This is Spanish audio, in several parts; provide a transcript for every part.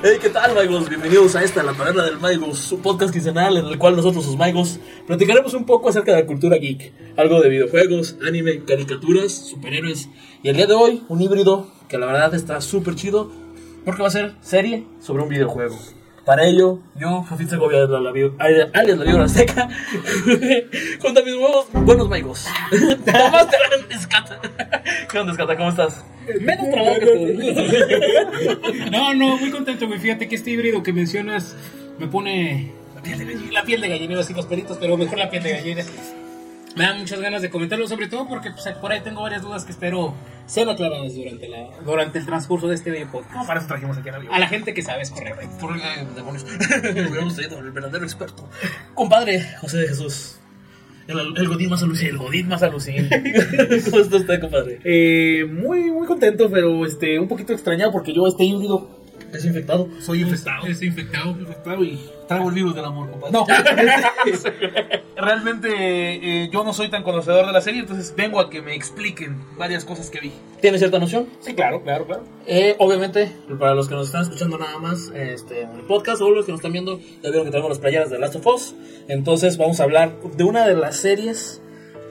Hey, ¿qué tal, Maigos? Bienvenidos a esta, La Taberna del Maigos, su podcast quincenal en el cual nosotros, sus Maigos, platicaremos un poco acerca de la cultura geek. Algo de videojuegos, anime, caricaturas, superhéroes. Y el día de hoy, un híbrido que la verdad está súper chido porque va a ser serie sobre un videojuego. Para ello, yo, Jafit Segovia, alias la Vibra Azteca, junto a mis nuevos buenos Maigos. Tomás Terán Escata. ¿Qué onda, Escata? ¿Cómo estás? Menos trabajo que. No, no, muy contento, güey. Fíjate que este híbrido que mencionas me pone piel de gallina, la piel de gallina, iba a decir los peritos, pero mejor la piel de gallina. Me da muchas ganas de comentarlo, sobre todo porque pues, por ahí tengo varias dudas que espero sean aclaradas durante, la, durante el transcurso de este video podcast. Para eso trajimos aquí a la. A la gente que sabe es correcto. Por eh, demonios. Hubiéramos traído al verdadero experto. Compadre José de Jesús. El, el Godín más alucin. El Godín más alucin. ¿Cómo está usted, compadre? Eh, muy, muy contento, pero este, un poquito extrañado porque yo este híbrido Es infectado. soy infectado. Estoy infectado. infectado y Traigo el virus del amor, compadre. no, realmente eh, yo no soy tan conocedor de la serie, entonces vengo a que me expliquen varias cosas que vi. ¿Tiene cierta noción? Sí, claro, claro, claro. Eh, obviamente, para los que nos están escuchando nada más este, en el podcast o los que nos están viendo, ya vieron que tenemos las playeras de Last of Us. Entonces vamos a hablar de una de las series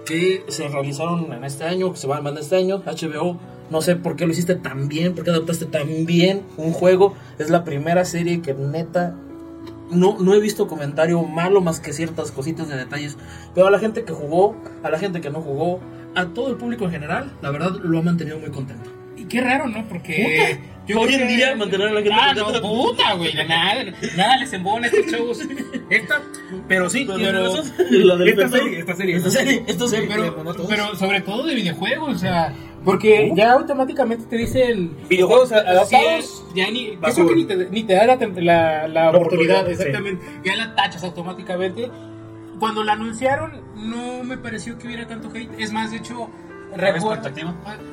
que se realizaron en este año, que se van a mandar este año, HBO. No sé por qué lo hiciste tan bien, por qué adaptaste tan bien un juego. Es la primera serie que neta no, no he visto comentario malo más que ciertas cositas de detalles. Pero a la gente que jugó, a la gente que no jugó, a todo el público en general, la verdad lo ha mantenido muy contento. Y qué raro, ¿no? Porque. yo Hoy en que- día mantener a la gente Ah, contenta. no, puta, güey. Nada, nada les embona estos shows. Esta, pero sí, Pero- del esta serie, esta serie, Esta serie, esta serie. pero, pero sobre todo de videojuegos, o sea, porque ya automáticamente te dicen Videojuegos adaptados. Sí, ya ni, creo que ni te, ni te da la, tem- la, la oportunidad, oportunidad, exactamente, ya la tachas automáticamente. Cuando la anunciaron no me pareció que hubiera tanto hate, es más, de hecho, recuerdo,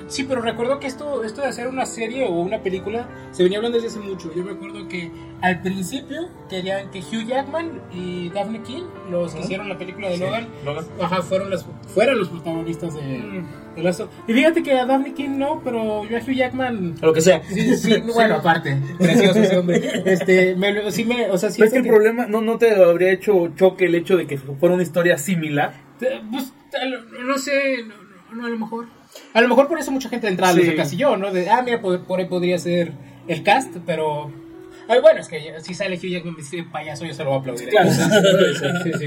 sí, pero recuerdo que esto, esto de hacer una serie o una película se venía hablando desde hace mucho. Yo recuerdo que al principio querían que Hugh Jackman y Daphne King, los que hicieron la película de Logan, Logan. Ajá, fueron, las, fueron los protagonistas de, of- Y fíjate que a Daphne King no, pero yo a Hugh Jackman. Lo que sea. Sí, sí, bueno, aparte, precioso ese hombre. Este, me, lo- sí me, o sea, Pero es siento que el que- problema no, no te habría hecho choque el hecho de que fuera una historia similar. pues, no sé, no, no, no, a lo mejor. A lo mejor por eso mucha gente entra a los Sí. de Casillón, ¿no? De, ah, mira, por, por ahí podría ser el cast, pero. Ay, bueno, es que si sale Hugh Jackman vestido de payaso, yo se lo voy a aplaudir. Claro. sí, sí.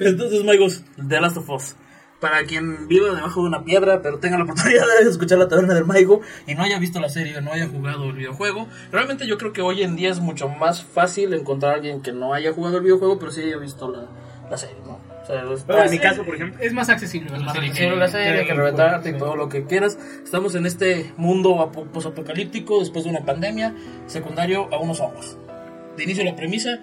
Entonces, Maigos, The Last of Us. Para quien viva debajo de una piedra, pero tenga la oportunidad de escuchar la taberna del Maigo y no haya visto la serie, no haya jugado el videojuego, realmente yo creo que hoy en día es mucho más fácil encontrar a alguien que no haya jugado el videojuego, pero sí haya visto la, la serie. O sea, Pero en mi caso, por ejemplo. Es más accesible. Es más accesible que- la serie, que reventarte y todo lo que quieras. Estamos en este mundo apo- posapocalíptico después de una pandemia, secundario a unos hongos. De inicio la premisa,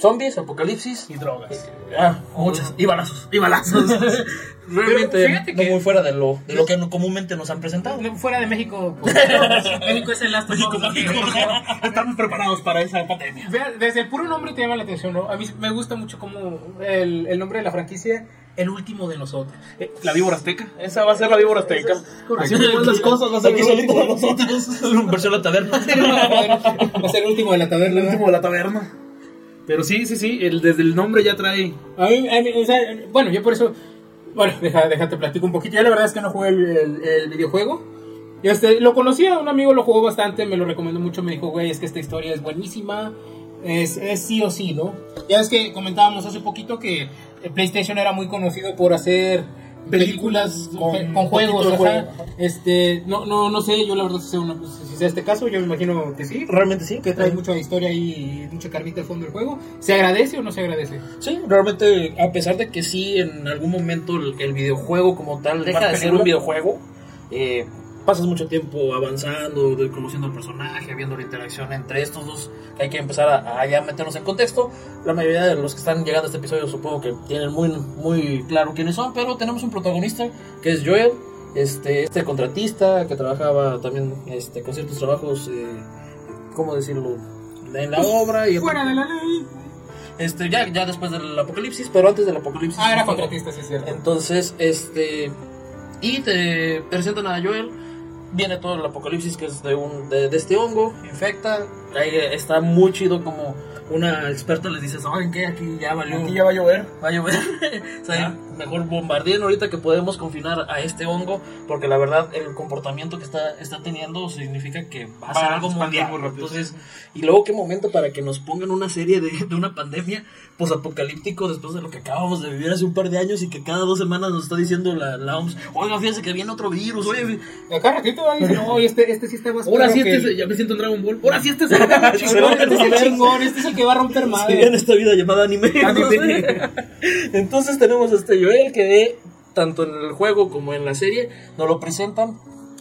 zombies, apocalipsis Y drogas. Ah, muchas. Y balazos. Y balazos. Realmente no muy fuera de lo, de lo que no- comúnmente nos han presentado. Fuera de México, pues, México es el Last of Us. Estamos preparados para esa pandemia. Vea, Desde el puro nombre te llama la atención, ¿no? A mí me gusta mucho como el, el nombre de la franquicia, El último de nosotros. Eh, La víbora azteca. Esa va a ser la víbora azteca. Así las cosas, va a ser Aquí el último de nosotros. Versión la taberna. Va a ser el último de la taberna. el último de la taberna. Pero sí, sí, sí, el, desde el nombre ya trae. Bueno, yo por eso. Bueno, deja, déjate platico un poquito. Yo la verdad es que no jugué el, el- el videojuego. Este, lo conocía, un amigo lo jugó bastante, me lo recomendó mucho. Me dijo, güey, es que esta historia es buenísima. Es, es sí o sí, ¿no? Ya es que comentábamos hace poquito que eh, PlayStation era muy conocido por hacer películas con, juegos. ajá. Este, no, no, no sé, yo la verdad si sea, una- si sea este caso, yo me imagino que sí. Realmente sí. Que trae mucha historia y mucha carnita al fondo del juego. ¿Se agradece o no se agradece? Sí, realmente, a pesar de que sí, en algún momento el, el videojuego como tal deja de ser un videojuego, eh, pasas mucho tiempo avanzando, conociendo al personaje, viendo la interacción entre estos dos, que hay que empezar a, a ya meternos en contexto. La mayoría de los que están llegando a este episodio supongo que tienen muy, muy claro quiénes son, pero tenemos un protagonista que es Joel, este, este contratista que trabajaba también este, con ciertos trabajos, eh, ¿cómo decirlo? En la obra y Fuera de la ley. este, ya, ya después del apocalipsis, pero antes del apocalipsis. Ah, era contratista, sí es cierto. Entonces, este. Y te presentan a Joel. Viene todo el apocalipsis que es de, un, de, de este hongo, infecta. Ahí está muy chido como una experta les dice, ¿saben qué? Aquí ya valió. Aquí ya va a llover. Va a llover. o sea, mejor bombardeen ahorita que podemos confinar a este hongo, porque la verdad el comportamiento que está, está teniendo significa que va a ser algo mundial. muy rápido. Entonces, y luego qué momento para que nos pongan una serie de, de una pandemia posapocalíptico después de lo que acabamos de vivir hace un par de años y que cada dos semanas nos está diciendo la, la OMS, oiga, fíjense que viene otro virus, oye, Acá ratito no, este, este sí está más Ahora sí, este es- ya me siento en Dragon Ball. Ahora sí, este es el chingón, este es el chingón, este es el que va a romper Sí, madre. en esta vida llamada anime. Anime. Entonces tenemos a este Joel que tanto en el juego como en la serie nos lo presentan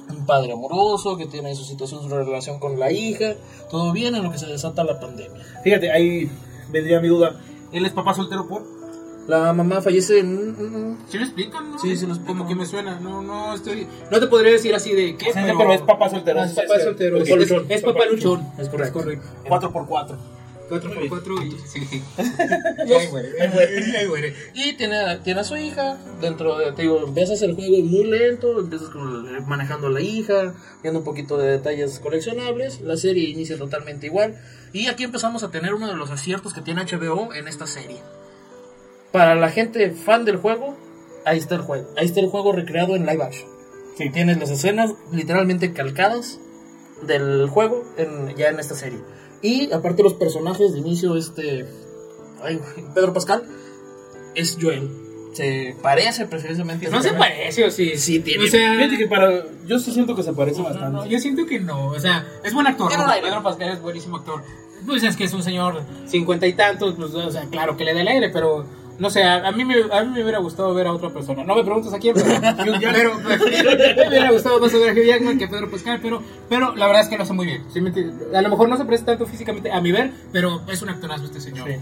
un padre amoroso que tiene su situación, su relación con la hija, todo bien en lo que se desata la pandemia. Fíjate, ahí vendría mi duda. ¿Él es papá soltero por? La mamá fallece en... ¿Sí lo explican? No? Sí, sí lo explican. Como que me suena, no, no estoy... No te podría decir así de qué, Sí, sí, pero es papá soltero. Es papá soltero. Es Es, luchón. es papá luchón. Es correcto. 4x4. 4 por 4 y... Sí. Ay, güey. Ay, güey. Y tiene, a- tiene a su hija, dentro de, te digo, empiezas el juego muy lento, empiezas con manejando a la hija, viendo un poquito de detalles coleccionables, la serie inicia totalmente igual, y aquí empezamos a tener uno de los aciertos que tiene HBO en esta serie. Para la gente fan del juego, ahí está el juego, ahí está el juego recreado en live action. Sí. Tienes las escenas literalmente calcadas del juego en- ya en esta serie. Y aparte los personajes de inicio, este ay, Pedro Pascal es Joel. Se parece precisamente a No se parece, o sí. Sí, tiene- O sea, Fíjate que para. Yo sí siento que se parece no, bastante. no, yo siento que no. O sea, es buen actor. Pedro Pascal es buenísimo actor. Pues es que es un señor cincuenta y tantos, pues, o sea, claro que le da el aire, pero no sé, a, a mí me, a mí me hubiera gustado ver a otra persona. No me preguntes a quién, pero, pero, me hubiera gustado más ver a Hugh Jackman que a Pedro Pascal, pero, pero la verdad es que lo hace muy bien. A lo mejor no se parece tanto físicamente a mi ver, pero es un actorazo este señor. Sí.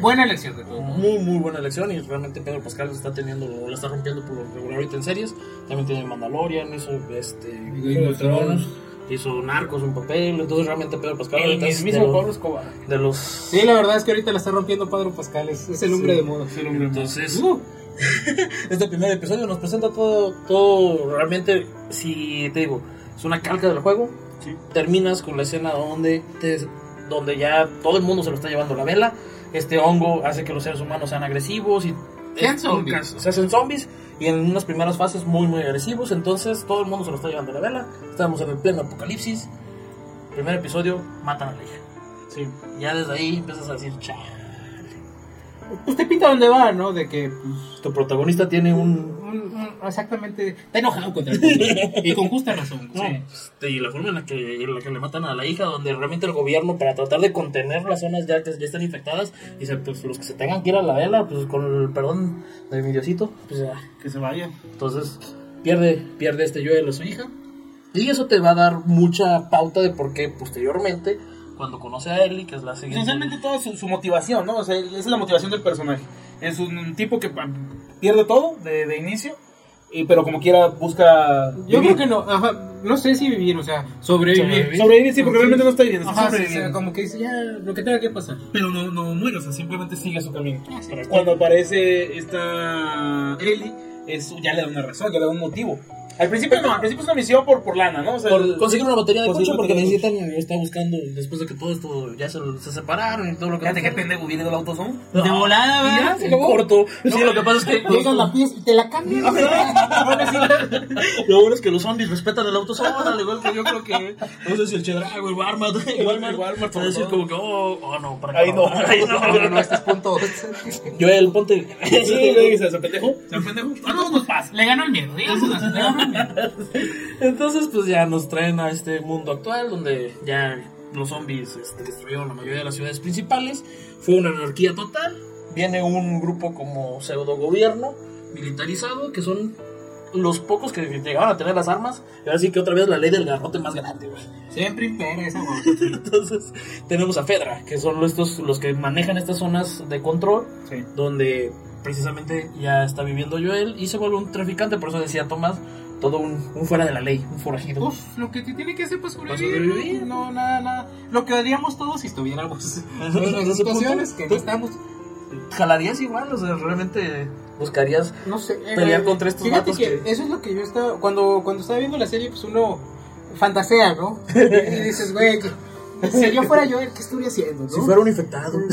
Buena elección de todo. Muy, muy buena elección y realmente Pedro Pascal está teniendo, la está rompiendo por lo regular ahorita en series. También tiene Mandalorian, hizo este, Game of Thrones. Hizo Narcos un papel. Entonces realmente Pedro Pascal El es de, los- Pablo Escobar. de los... Sí, la verdad es que ahorita la está rompiendo Pedro Pascal, es, es el hombre de moda. Entonces, Uh, este primer episodio nos presenta todo, todo realmente, si te digo, es una calca del juego. Terminas con la escena donde, te- donde ya todo el mundo se lo está llevando la vela. Este hongo hace que los seres humanos sean agresivos y Es- zombies. Se hacen zombies y en unas primeras fases muy muy agresivos. Entonces todo el mundo se lo está llevando la vela. Estamos en el pleno apocalipsis. Primer episodio, matan a la hija. Sí. Ya desde ahí empiezas a decir, chao. pues te pinta dónde va, ¿no? De que, pues, Tu protagonista tiene un un- un- exactamente, está enojado contra el mundo. y con justa razón. No, sí. este, y la forma en la que, en la que le matan a la hija, donde realmente el gobierno, para tratar de contener las zonas ya que ya están infectadas, dice: Pues los que se tengan que ir a la vela, pues con el perdón de mi diosito, pues ya. Que se vaya. Entonces, pierde, pierde este Joel a su hija. Y eso te va a dar mucha pauta de por qué posteriormente, cuando conoce a Ellie, que es la siguiente. Esencialmente toda su, su motivación, ¿no? O sea, esa es la motivación del personaje. Es un tipo que pa, pierde todo de, de inicio, y, pero como quiera busca. Yo vivir. creo que no, ajá, no sé si vivir, o sea, sobrevivir. Sobrevivir. Sobrevivir, sí, porque realmente no está viviendo, está Ajá, sí, o sobreviviendo. sea, como que dice, ya, lo que tenga que pasar. Pero no, no muere, o sea, simplemente sigue su camino. Ah, sí. Cuando aparece esta Ellie, eso ya le da una razón, ya le da un motivo. Al principio no, al principio es una misión por, por lana, ¿no? O sea, Por conseguir una batería de coche porque necesitan, está buscando, después de que todo esto ya se, se separaron y todo lo que Fíjate qué pendejo viene del autosón. De volada, ¿verdad? se acabó. corto. Sí, lo que pasa es que Llegan la pieza y te la cambian. lo bueno es que los zombies respetan el autosón, al igual que yo creo que no sé si el Chedrago, el Walmart, el Walmart, el Walmart, va a decir como que oh, oh no, para Ahí no. ahí no. No, no, este es punto. Joel, ponte. Sí, le dices, ¿se pendejo? ¿Se pendejo? A todos nos pasa. Le ganó el miedo, digamos Entonces, pues ya nos traen a este mundo actual donde ya los zombies este, destruyeron la mayoría de las ciudades principales. Fue una anarquía total. Viene un grupo como pseudo gobierno militarizado que son los pocos que llegaban a tener las armas. Y ahora sí que otra vez la ley del garrote más grande, güey. Siempre impera esa. Entonces, tenemos a Fedra, que son estos los que manejan estas zonas de control, Sí. donde precisamente ya está viviendo Joel y se vuelve un traficante. Por eso decía Tomás, todo un, un fuera de la ley, un forajido. Uf, lo que te tiene que hacer para sobrevivir. sobrevivir. No, nada, nada. Lo que haríamos todos si estuviéramos en las situaciones que no estamos. ¿Jalarías igual? O sea, realmente buscarías. No sé. eh, Pelear contra estos vatos que, que- Eso es lo que yo estaba. Cuando, cuando estaba viendo la serie, pues uno fantasea, ¿no? y dices, güey, si yo fuera yo, ¿qué estuviera haciendo, no? Si fuera un infectado.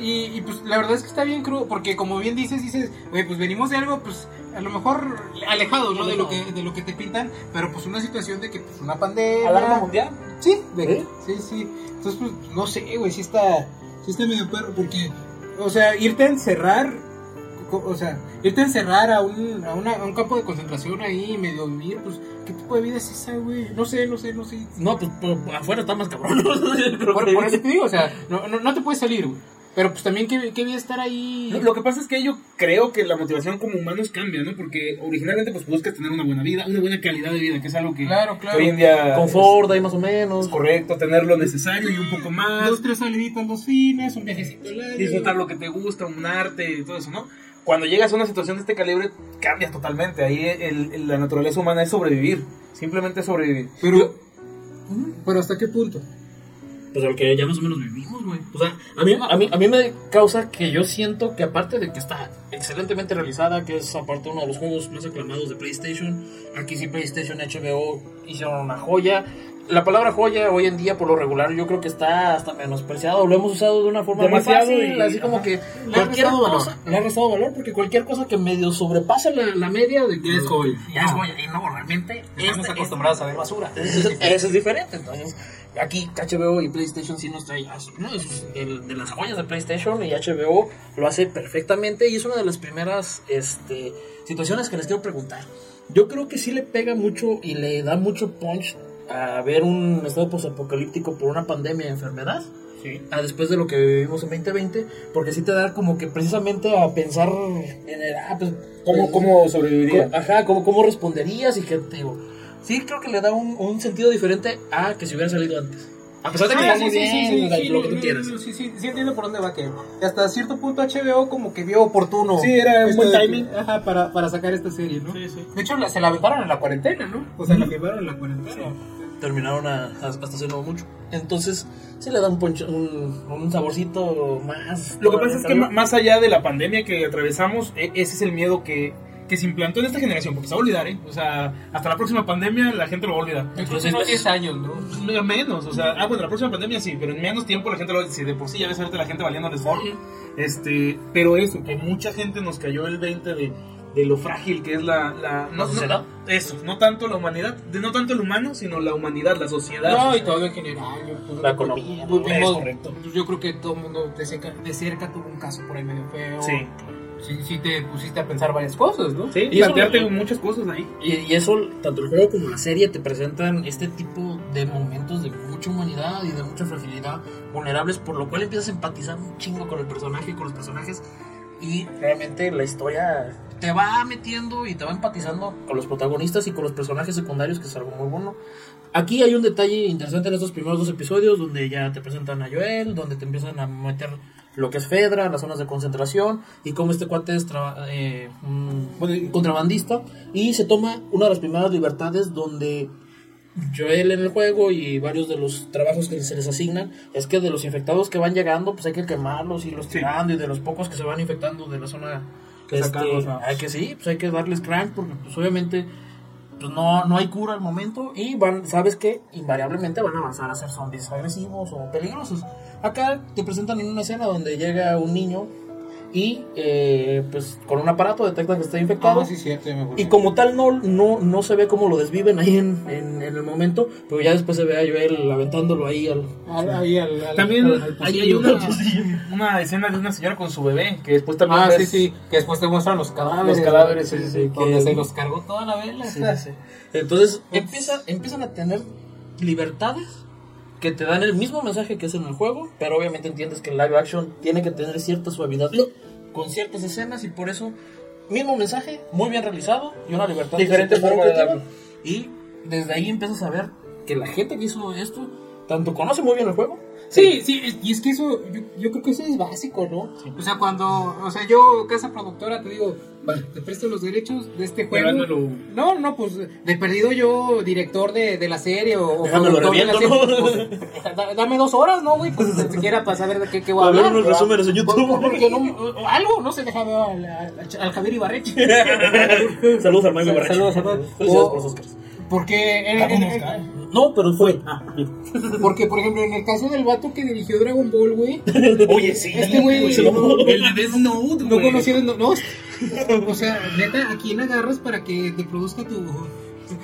Y, y, pues la verdad es que está bien crudo, porque como bien dices, dices, güey, pues venimos de algo, pues a lo mejor alejado, ¿no? De lo que, de lo que te pintan, pero pues una situación de que pues una pandemia. ¿Alarma mundial? Sí, de- ¿Eh? sí, sí. Entonces, pues, no sé, güey, sí está, sí está medio perro, porque, o sea, irte a encerrar, o sea, irte a encerrar a un, a, una- a un campo de concentración ahí medio vivir, pues, ¿qué tipo de vida es esa, güey? No sé, no sé, no sé. No, pues afuera está más cabrón. Por, por eso te digo, o sea, no, no, no te puedes salir, güey. Pero pues también, ¿qué, qué vida estar ahí? Lo, lo que pasa es que yo creo que la motivación como humanos cambia, ¿no? Porque originalmente pues buscas tener una buena vida, una buena calidad de vida, que es algo que, Claro, claro. que hoy en día Confort ahí más o menos. es correcto, tener lo necesario y un poco más, Dos, tres saliditas los fines, un viajecito al año. disfrutar lo que te gusta, un arte y todo eso, ¿no? Cuando llegas a una situación de este calibre, cambias totalmente. Ahí el- el- la naturaleza humana es sobrevivir, simplemente sobrevivir. Pero, pero ¿hasta qué punto? Pues el que ya más o menos vivimos, güey. O sea, a mí, a, mí, a mí me causa que yo siento que aparte de que está excelentemente realizada, que es aparte uno de los juegos más aclamados de PlayStation, aquí sí PlayStation HBO hicieron una joya. La palabra joya hoy en día por lo regular yo creo que está hasta menospreciado, lo hemos usado de una forma Demasiado muy fácil, y- así como ajá. que Le ha cualquier restado valor. cosa le ha restado valor porque cualquier cosa que medio sobrepasa la, la media de que es joya. ya es joya y no realmente Estamos este- acostumbrados a ver basura. eso es, eso es diferente. Entonces, aquí HBO y PlayStation sí nos trae ¿no? Es el- de las joyas de PlayStation y HBO lo hace perfectamente y es una de las primeras este, situaciones que les quiero preguntar. Yo creo que sí le pega mucho y le da mucho punch a ver un estado posapocalíptico por una pandemia de enfermedad. Sí. A después de lo que vivimos en 2020, porque sí te da como que precisamente a pensar en el, ah, pues, ¿Cómo, cómo sobreviviría? Co- Ajá, ¿cómo, cómo responderías y qué te digo? Sí, creo que le da un, un sentido diferente a que si hubiera salido antes. A pesar de que Ah, está muy bien, o sea, lo que tú quieras. sí, sí, sí entiendo por dónde va que hasta cierto punto HBO como que vio oportuno. Sí, era un esto buen de- timing. Ajá, para, para sacar esta serie, ¿no? Sí, sí. De hecho, la- se la aventaron en la cuarentena, ¿no? O sea, la firmaron en la cuarentena. Terminaron a- a- hasta hace no mucho. Entonces, sí le da un, poncho- un, un saborcito más. Lo que pasa es que más allá de la pandemia que atravesamos, e- ese es el miedo que, que se implantó en esta generación, porque se va a olvidar, ¿eh? O sea, hasta la próxima pandemia la gente lo va a olvidar. Entonces, unos 10 años, ¿no? No, Menos, o sea, ah, bueno, la próxima pandemia sí, pero en menos tiempo la gente lo si de por sí ya ves ahorita la gente valiéndoles gorro. Este, pero eso, que mucha gente nos cayó el 20 de, de lo frágil que es la, la ¿La sociedad? eso, no tanto la humanidad, de no tanto el humano, sino la humanidad, la sociedad. No, y todo en general. yo- pues, La economía, pues, ¿no? vimos- Es correcto. Yo creo que todo el mundo de cerca, de cerca tuvo un caso por ahí medio feo. Sí. Sí, sí te pusiste a pensar varias cosas, ¿no? Sí, Y eso plantearte lo- muchas cosas ahí. Y, y eso, tanto el juego como la serie te presentan este tipo de momentos de mucha humanidad y de mucha fragilidad vulnerables, por lo cual empiezas a empatizar un chingo con el personaje y con los personajes. Y realmente la historia te va metiendo y te va empatizando con los protagonistas y con los personajes secundarios, que es algo muy bueno. Aquí hay un detalle interesante en estos primeros dos episodios, donde ya te presentan a Joel, donde te empiezan a meter lo que es Fedra, las zonas de concentración, y cómo este cuate es eh, un contrabandista, y se toma una de las primeras libertades donde Joel en el juego y varios de los trabajos que se les asignan es que de los infectados que van llegando, pues hay que quemarlos y los tirando, y de los pocos que se van infectando de la zona Que este, sacarlos, ¿no? hay que sí, pues hay que darles crank porque pues obviamente pues no, no hay cura al momento y van, sabes que invariablemente van a avanzar a ser zombies agresivos o peligrosos. Acá te presentan en una escena donde llega un niño y eh, pues con un aparato detectan que está infectado. Ah, sí, cierto, ya me acuerdo. Y como tal no, no, no se ve cómo lo desviven ahí en, en, en el momento, pero ya después se ve a Joel aventándolo ahí al... Al- ahí al- al- También al- hay, una, una escena de una señora con su bebé, que después también Ah, sí, ves- sí, que después te muestran los cadáveres. Los cadáveres, sí, sí, sí, Donde que- se los cargó toda la vela. Entonces empieza, empiezan a tener libertades que te dan el mismo mensaje que es en el juego, pero obviamente entiendes que el live action tiene que tener cierta suavidad con ciertas escenas y por eso mismo mensaje, muy bien realizado y una libertad. Diferente forma de darlo. Y desde ahí empiezas a ver que la gente que hizo esto, tanto conoce muy bien el juego, Sí, sí, y es que eso, yo, yo creo que eso es básico, ¿no? O sea, cuando, o sea, yo, casa productora, te digo, vale, te presto los derechos de este juego. Dámelo. No, no, pues, de perdido yo, director de, de la serie o, Déjamelo productor de la serie, pues, da- dame dos horas, ¿no, güey? Pues, ni siquiera para saber de qué, qué voy a Para ver hablar. unos resúmenes en YouTube. Por- Porque no, o algo, no déjame ver al, al, al Javier Ibarrechi. Saludos al Barreche. Saludos a todos. Felicidades por los Oscars. Porque, en- en- en- No, pero fue. Ah, porque, por ejemplo, en el caso del vato que dirigió Dragon Ball, güey, Oye, sí. Este güey- no, el de Death Note, No conocía, no, no, o sea, neta, ¿a quién agarras para que te produzca tu...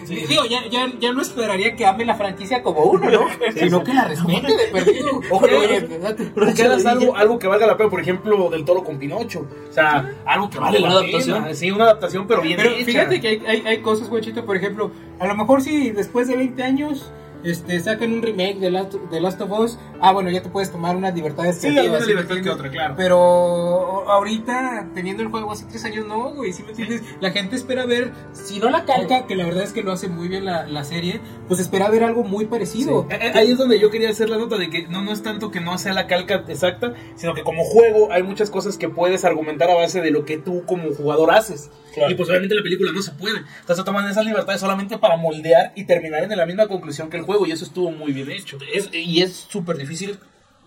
Digo, ya, ya, ya no esperaría que ame la franquicia como uno, ¿no? Sino que la respete de perdido. Oye, Oye, algo, algo que valga la pena, por ejemplo, del toro con Pinocho. O sea, algo que vale Una la adaptación. pena. Sí, una adaptación, pero bien Pero hecha. fíjate que hay, hay, hay cosas, güeychito, por ejemplo, a lo mejor si después de 20 años este, sacan un remake de Last, de Last of Us, ah, bueno, ya te puedes tomar unas libertades Sí, creativas, ¿sí libertad que otra, claro. Pero ahorita, teniendo el juego hace tres años, no, güey, ¿sí me entiendes? La gente espera ver, si no la calca, que la verdad es que lo hace muy bien la, la serie, pues espera ver algo muy parecido. Eh, eh, Ahí es donde yo quería hacer la nota de que no, no es tanto que no sea la calca exacta, sino que como juego hay muchas cosas que puedes argumentar a base de lo que tú como jugador haces. Claro. Y pues obviamente la película no se puede. Entonces toman esas libertades solamente para moldear y terminar en la misma conclusión que el juego. Y eso estuvo muy bien hecho. Es- y es súper difícil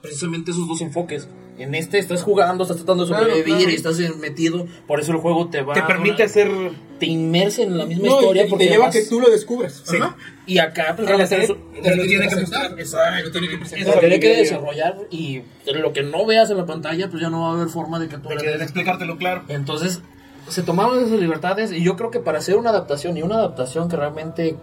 precisamente esos dos enfoques. En este estás jugando, estás tratando de Claro, sobrevivir claro. y estás metido. Por eso el juego te va Te permite hacer... te inmersa en la misma No, y historia. te- y porque te lleva a además- que tú lo descubras. Sí. Ajá. Y acá, pues, la realmente eso- te lo tiene que mostrar. Lo tiene que presentar. Lo tiene que desarrollar y lo que no veas en la pantalla, pues ya no va a haber forma de que tú De que- explicártelo claro. Entonces, se tomaron esas libertades y yo creo que para hacer una adaptación y una adaptación que realmente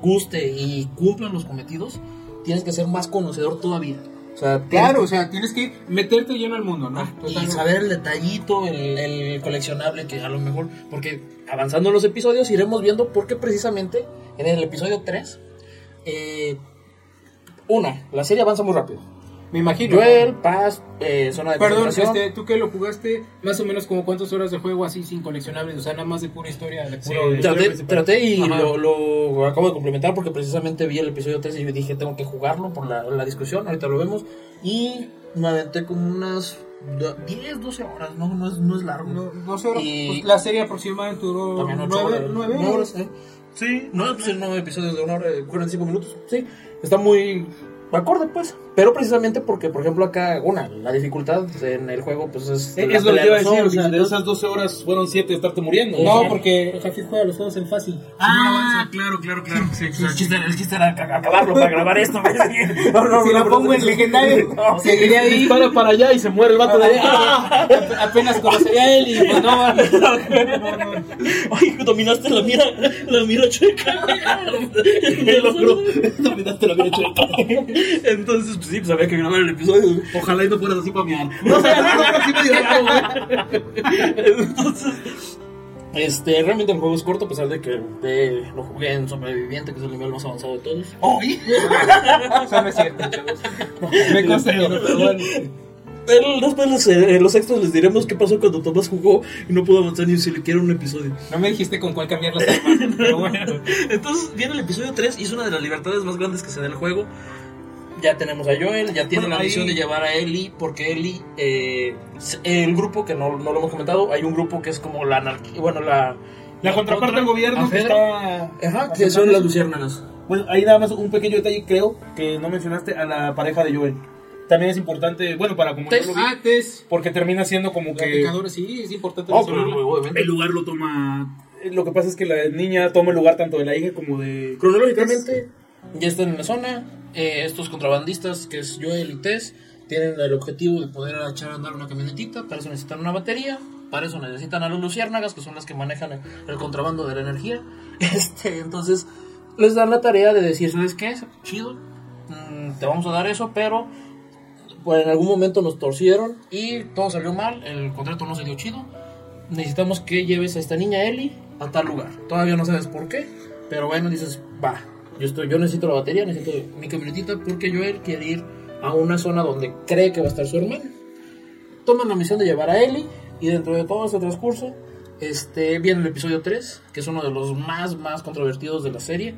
guste y cumpla los cometidos, tienes que ser más conocedor todavía. O sea, Claro, que- o sea, tienes que meterte lleno al mundo, ¿no? y Totalmente. saber el detallito, el, el coleccionable que a lo mejor, porque avanzando en los episodios iremos viendo por qué precisamente en el episodio 3, eh, una, la serie avanza muy rápido. Me imagino. Joel, Paz, eh, zona de Perdón, este, tú que lo jugaste, más o menos como cuántas horas de juego así sin coleccionables, o sea, nada más de pura historia, de historia Traté, traté y lo, lo acabo de complementar porque precisamente vi el episodio 3 y dije tengo que jugarlo por la, la discusión, ahorita lo vemos. Y me aventé como unas do- 10, 12 horas, no, no, es, no es largo. No, no sé, Y- pues, la serie aproximadamente duró También 8 nueve, horas. nueve nueve horas. ¿eh? Sí, no, pues nueve episodios de una hora, de 45 minutos. Sí, está muy acorde, pues. Pero precisamente porque, por ejemplo, acá, una, la dificultad en el juego, pues es. Es la lo que pelea te iba a de decir, o zombies sea, y de todo. esas 12 horas fueron 7 de estarte muriendo. No, porque Jafid juega los juegos en fácil. Ah, claro, claro, claro. Sí, El chiste, el chiste era ac- acabarlo para grabar esto. ¿ves? No, no, si no, la pero- pongo en legendario, seguiría ahí. Dispara para allá y se muere el vato de allá. Ap- Apenas conocería a él y pues no. Ay, dominaste la mira, la mira chueca. Me logró. Dominaste la mira chueca. Entonces, pues sí, pues había que grabar el episodio. Ojalá y no fueras así para. No sé, no, no, así medio raro, güey. Entonces, este, realmente el juego es corto, a pesar de que eh, lo jugué en Sobreviviente, que es el nivel más avanzado de todos. Oye. Eso no es cierto, chavos. Me consta pero bueno. El- después los, eh, los extras les diremos qué pasó cuando Tomás jugó y no pudo avanzar ni siquiera un episodio. No me dijiste con cuál cambiar las armas, pero bueno. Entonces viene el episodio 3 y es una de las libertades más grandes que se da en el juego. Ya tenemos a Joel, ya tiene Bueno, la ahí- misión de llevar a Ellie, porque Ellie, eh, el grupo que no, no lo hemos comentado, hay un grupo que es como la anarquía, bueno, la... La contraparte del gobierno que está. Ajá, que son las luciérnagas. Bueno, ahí nada más un pequeño detalle, creo, que no mencionaste a la pareja de Joel. También es importante, bueno, para como yo lo vi, Ah, Tess. porque termina siendo como que sí, es importante. No, pero el lugar lo toma. Lo que pasa es que la niña toma el lugar tanto de la hija como de. Cronológicamente, ya están en la zona. eh, estos contrabandistas, que es Joel y Tess, tienen el objetivo de poder echar a andar una camionetita. Para eso necesitan una batería. Para eso necesitan a los luciérnagas, que son las que manejan el, contrabando de la energía. Este, entonces, les dan la tarea de decir: ¿Sabes qué? Chido, mm, te vamos a dar eso, pero pues en algún momento nos torcieron y todo salió mal. El contrato no se dio chido. Necesitamos que lleves a esta niña Ellie a tal lugar. Todavía no sabes por qué, pero bueno, dices, va, yo, estoy, yo necesito la batería, necesito mi camionetita porque Joel quiere ir a una zona donde cree que va a estar su hermano. Toman la misión de llevar a Ellie y dentro de todo ese transcurso Este, viene el episodio 3, que es uno de los más, más controvertidos de la serie,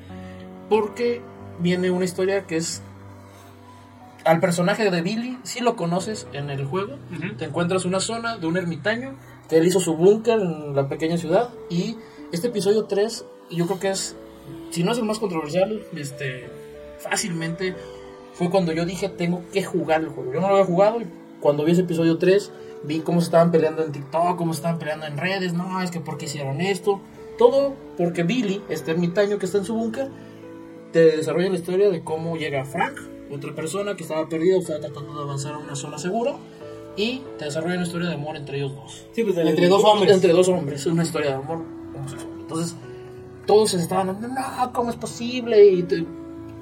porque viene una historia que es... Al personaje de Billy, si lo conoces en el juego, te encuentras una zona de un ermitaño que él hizo su búnker en la pequeña ciudad y este episodio 3 yo creo que es, si no es el más controversial, este, fácilmente fue cuando yo dije tengo que jugar el juego. Yo no lo había jugado y cuando vi ese episodio 3 vi cómo se estaban peleando en TikTok, cómo se estaban peleando en redes, no, es que por qué hicieron esto. Todo porque Billy, este ermitaño que está en su búnker, te desarrolla la historia de cómo llega Frank, otra persona que estaba perdida, estaba tratando de avanzar a una zona segura, y te desarrolla una historia de amor entre ellos dos. Sí, pues, Entre dos hombres. Entre dos hombres, una historia de amor homosexual. Entonces, todos se estaban, no, ¿cómo es posible? Y te-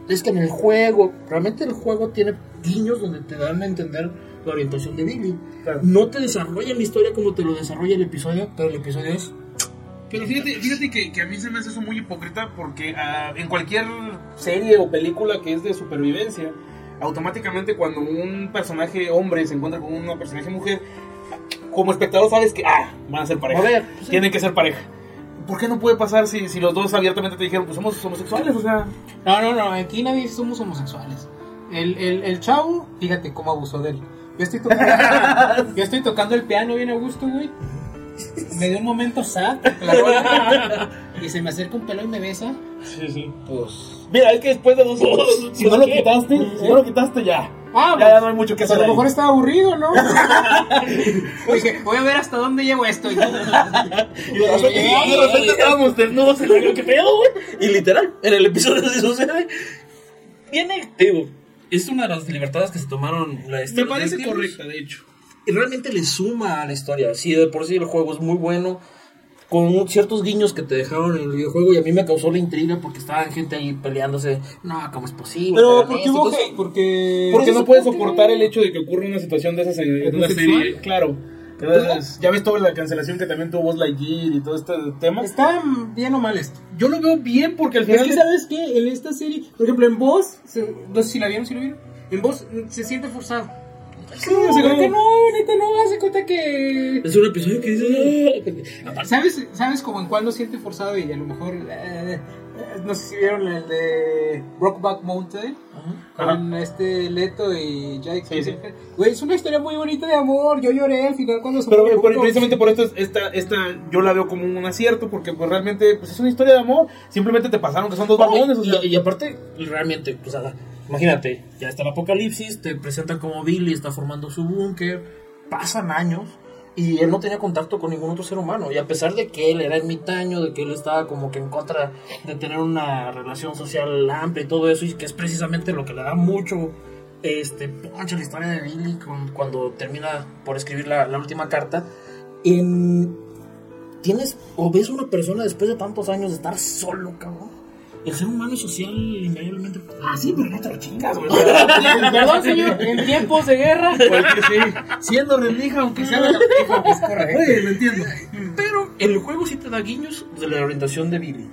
es que en el juego, realmente el juego tiene guiños donde te dan a entender la orientación de Billy. Claro. No te desarrollan la historia como te lo desarrolla el episodio, pero el episodio es Pero fíjate, fíjate que, que a mí se me hace eso muy hipócrita porque ah, en cualquier serie o película que es de supervivencia, automáticamente cuando un personaje hombre se encuentra con una personaje mujer, como espectador sabes que, ah, van a ser pareja. A ver, sí. Tienen que ser pareja. ¿Por qué no puede pasar si, si los dos abiertamente te dijeron, pues somos homosexuales? O sea, No, no, no, aquí nadie somos homosexuales. El, el, el chavo, fíjate cómo abusó de él. Yo estoy tocando, yo estoy tocando el piano bien a gusto, güey. Me dio un momento sad, la rola, y se me acerca un pelo y me besa. sí, sí. Pues. Mira, es que después de dos Pues, si no lo quitaste, si no lo quitaste ya. Ah, Ya, ya no hay mucho que pues a hacer. lo ahí. mejor estaba aburrido, ¿no? Dije, voy a ver hasta dónde llevo esto. Y Y de repente, de repente estábamos desnudos en la ¿Qué pedo, güey? Y literal, en el episodio se sucede. Viene, te digo, es una de las libertades que se tomaron la Me historia. parece de Steelers. correcta, de hecho. Y realmente le suma a la historia. Sí, de por sí el juego es muy bueno. Con ciertos guiños que te dejaron en el videojuego. Y a mí me causó la intriga porque estaban gente ahí peleándose. No, ¿cómo es posible? Pero, Hagan ¿por qué esto". hubo Entonces, hate? Porque. Porque no puedes porque- soportar el hecho de que ocurra una situación de esas en, en una serie. Claro. Entonces, ya ves toda la cancelación que también tuvo Buzz Lightyear y todo este tema. Está bien o mal esto. Yo lo veo bien porque al Es final. que, ¿sabes qué? En esta serie, por ejemplo, en Voz, no sé si la vieron, si la vieron. En Voz se siente forzado. Sí, No, que no, neta, no, hace cuenta que. Es un episodio que dices. "Ah". Aparte, ¿Sabes, ¿Sabes como en cuál lo siente forzado? Y a lo mejor. eh, eh, no sé si vieron el de Brokeback Mountain. Con este Leto y Jake. Sí, sí. Güey, es una historia muy bonita de amor. Yo lloré al final cuando se Pero murió eh, por- uno. precisamente por esto, es- esta, esta yo la veo como un acierto porque pues realmente pues, es una historia de amor. Simplemente te pasaron que son dos vagones. O sea, y, y aparte, realmente, o sea, imagínate, ya está el apocalipsis, te presentan como Billy está formando su búnker, pasan años y él no tenía contacto con ningún otro ser humano. Y a pesar de que él era ermitaño, de que él estaba como que en contra de tener una relación social amplia y todo eso, y que es precisamente lo que le da mucho este poncho la historia de Billy con- cuando termina por escribir la, la última carta. En, tienes o ves una persona después de tantos años de estar solo, cabrón. El ser humano es social invariablemente. ah, sí, pero no te lo chingas, güey. Perdón, señor, en tiempos de guerra. Porque sí, siendo rendija, aunque sea de la es correcto. Oye, lo entiendo. Pero el juego sí te da guiños de la orientación de Billy.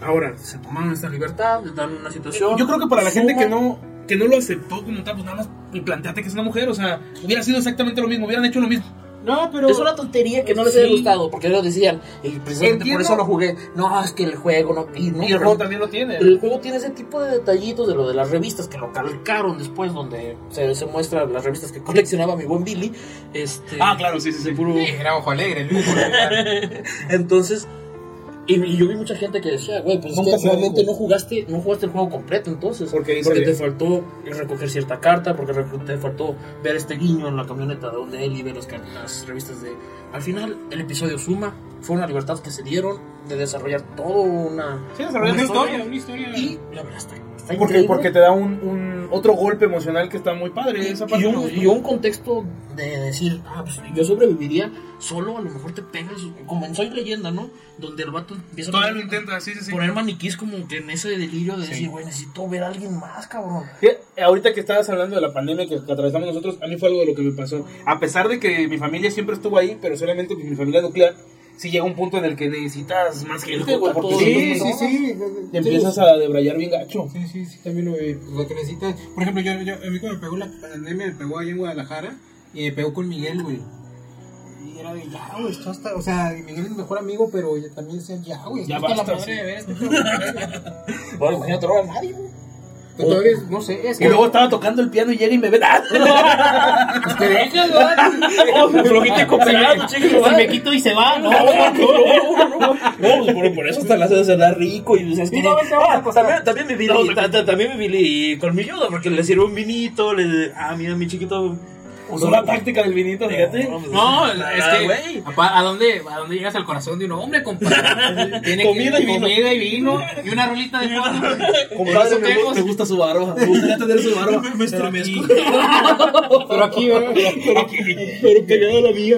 Ahora, se tomaron esta libertad, les dan una situación. Yo creo que para la gente que no que no lo aceptó como tal, pues nada más y planteate que es una mujer, o sea, hubiera sido exactamente lo mismo, hubieran hecho lo mismo. No, pero. Es una tontería que no les Sí. haya gustado, porque ellos decían, y precisamente Entiendo. por eso lo jugué. No, es que el juego no. Y, no, Y el juego también lo tiene. El juego tiene ese tipo de detallitos de lo de las revistas que lo calcaron después, donde se, se muestra las revistas que coleccionaba mi buen Billy. Este, Ah, claro, sí, sí, sí. puro- Sí, era ojo alegre, el mismo. Entonces, y, y yo vi mucha gente que decía, güey, pues es Nunca que realmente no jugaste, no jugaste el juego completo entonces. Porque te faltó recoger cierta carta, porque te faltó ver este guiño en la camioneta donde él y ve las, revistas de... Al final, el episodio suma, fue una libertad que se dieron de desarrollar toda una... Sí, desarrollar Una una historia, una historia. Y la verdad está, está Porque, increíble. porque te da un, un otro golpe emocional que está muy padre. Esa parte y, un, y un contexto de decir, ah, pues yo sobreviviría solo, a lo mejor te pegas, como en Soy Leyenda, ¿no? Donde el vato empieza Todavía a lo intenta, sí, sí, sí. poner maniquís como que en ese delirio de decir, güey, necesito ver a alguien más, cabrón. Ahorita que estabas hablando de la pandemia que, que atravesamos nosotros, a mí fue algo de lo que me pasó. A pesar de que mi familia siempre estuvo ahí, pero solamente mi familia nuclear, sí llega un punto en el que necesitas más gente, güey, porque sí, sí, sí, sí. te empiezas a debrayar bien gacho. Sí, sí, sí, también lo vi. Lo que necesitas. Por ejemplo, yo, yo, a mí cuando me pegó la pandemia, me pegó ahí en Guadalajara y me pegó con Miguel, güey. Y era de, ya, güey, esto o sea, Miguel es mi mejor amigo, pero ya- también decían, ya, güey, Ya basta, la madre sí. de ver imagínate, no era nadie, güey. Todavía, no sé, es Y que luego estaba tocando el piano y llega y me ve. pues te dejas, y cooperado, Si chico, si me quito y se va, ¿no? No, no, no, no, no, no, pues por, por eso hasta la hace cenar rico y dices, a ah, también, también ta- ta- también mi Billy colmilludo, porque le sirve un vinito, le, ah, mira, mi chiquito, Usó la táctica del vinito, fíjate. No, es que ¿a dónde, ¿a dónde llegas al corazón de un hombre, compadre? Tiene Comida que, y vino. comida y vino y una rolita de fondo. Compadre, me, gusta su barba. Me gustaría tener su barba. Me estremezco. Pero aquí, ¿verdad? pero, pero pegado a la mía.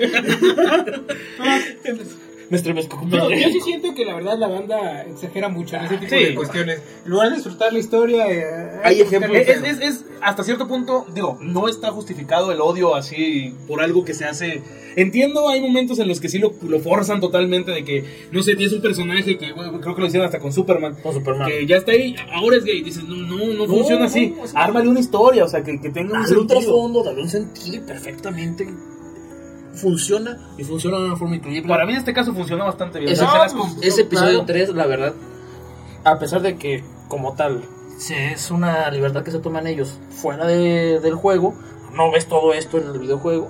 Me estremezco, Yo, yo sí siento que la verdad la banda exagera mucho en ese tipo Sí. de cuestiones. En lugar de disfrutar la historia, eh, Hay ejemplos. Es, el es, es- hasta cierto punto, digo, no está justificado el odio así por algo que se hace. Entiendo, hay momentos en los que sí lo, lo forzan totalmente, de que, no sé, tienes un personaje que bueno, creo que lo hicieron hasta con Superman. Con Superman. Que ya está ahí, ahora es gay. Dices, no, no, no, No, funciona no, así. es- Ármale una historia, o sea, que, que tenga un Dale un sentido. trasfondo, dale un sentido perfectamente. Funciona y funciona de una forma increíble. Para mí en este caso funciona bastante bien. Ese, ese episodio claro. 3, la verdad, a pesar de que, como tal, es una libertad que se toman ellos fuera de- del juego, no ves todo esto en el videojuego,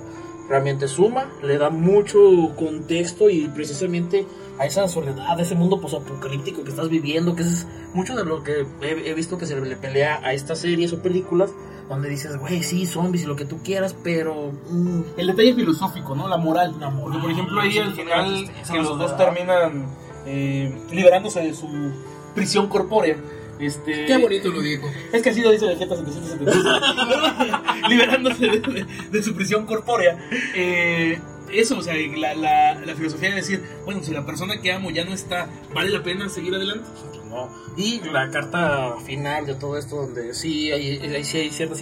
realmente suma, le da mucho contexto y precisamente a esa soledad, a ese mundo posapocalíptico que estás viviendo, que es mucho de lo que he, he visto que se le pelea a estas series o películas, donde dices, güey, sí, zombies y lo que tú quieras, pero... mm, El detalle filosófico, ¿no? La moral. La moral. Porque, por ejemplo, ahí al final, que los dos terminan eh, liberándose de su prisión corpórea. Este, Qué bonito lo dijo. Es que así lo dice Vegeta 776. Liberándose de, de- de su prisión corpórea. Eh, eso, o sea, la, la, la filosofía de decir, bueno, si la persona que amo ya no está, ¿vale la pena seguir adelante? ¿No? Y la carta final de todo esto, donde sí hay, hay, sí hay cierta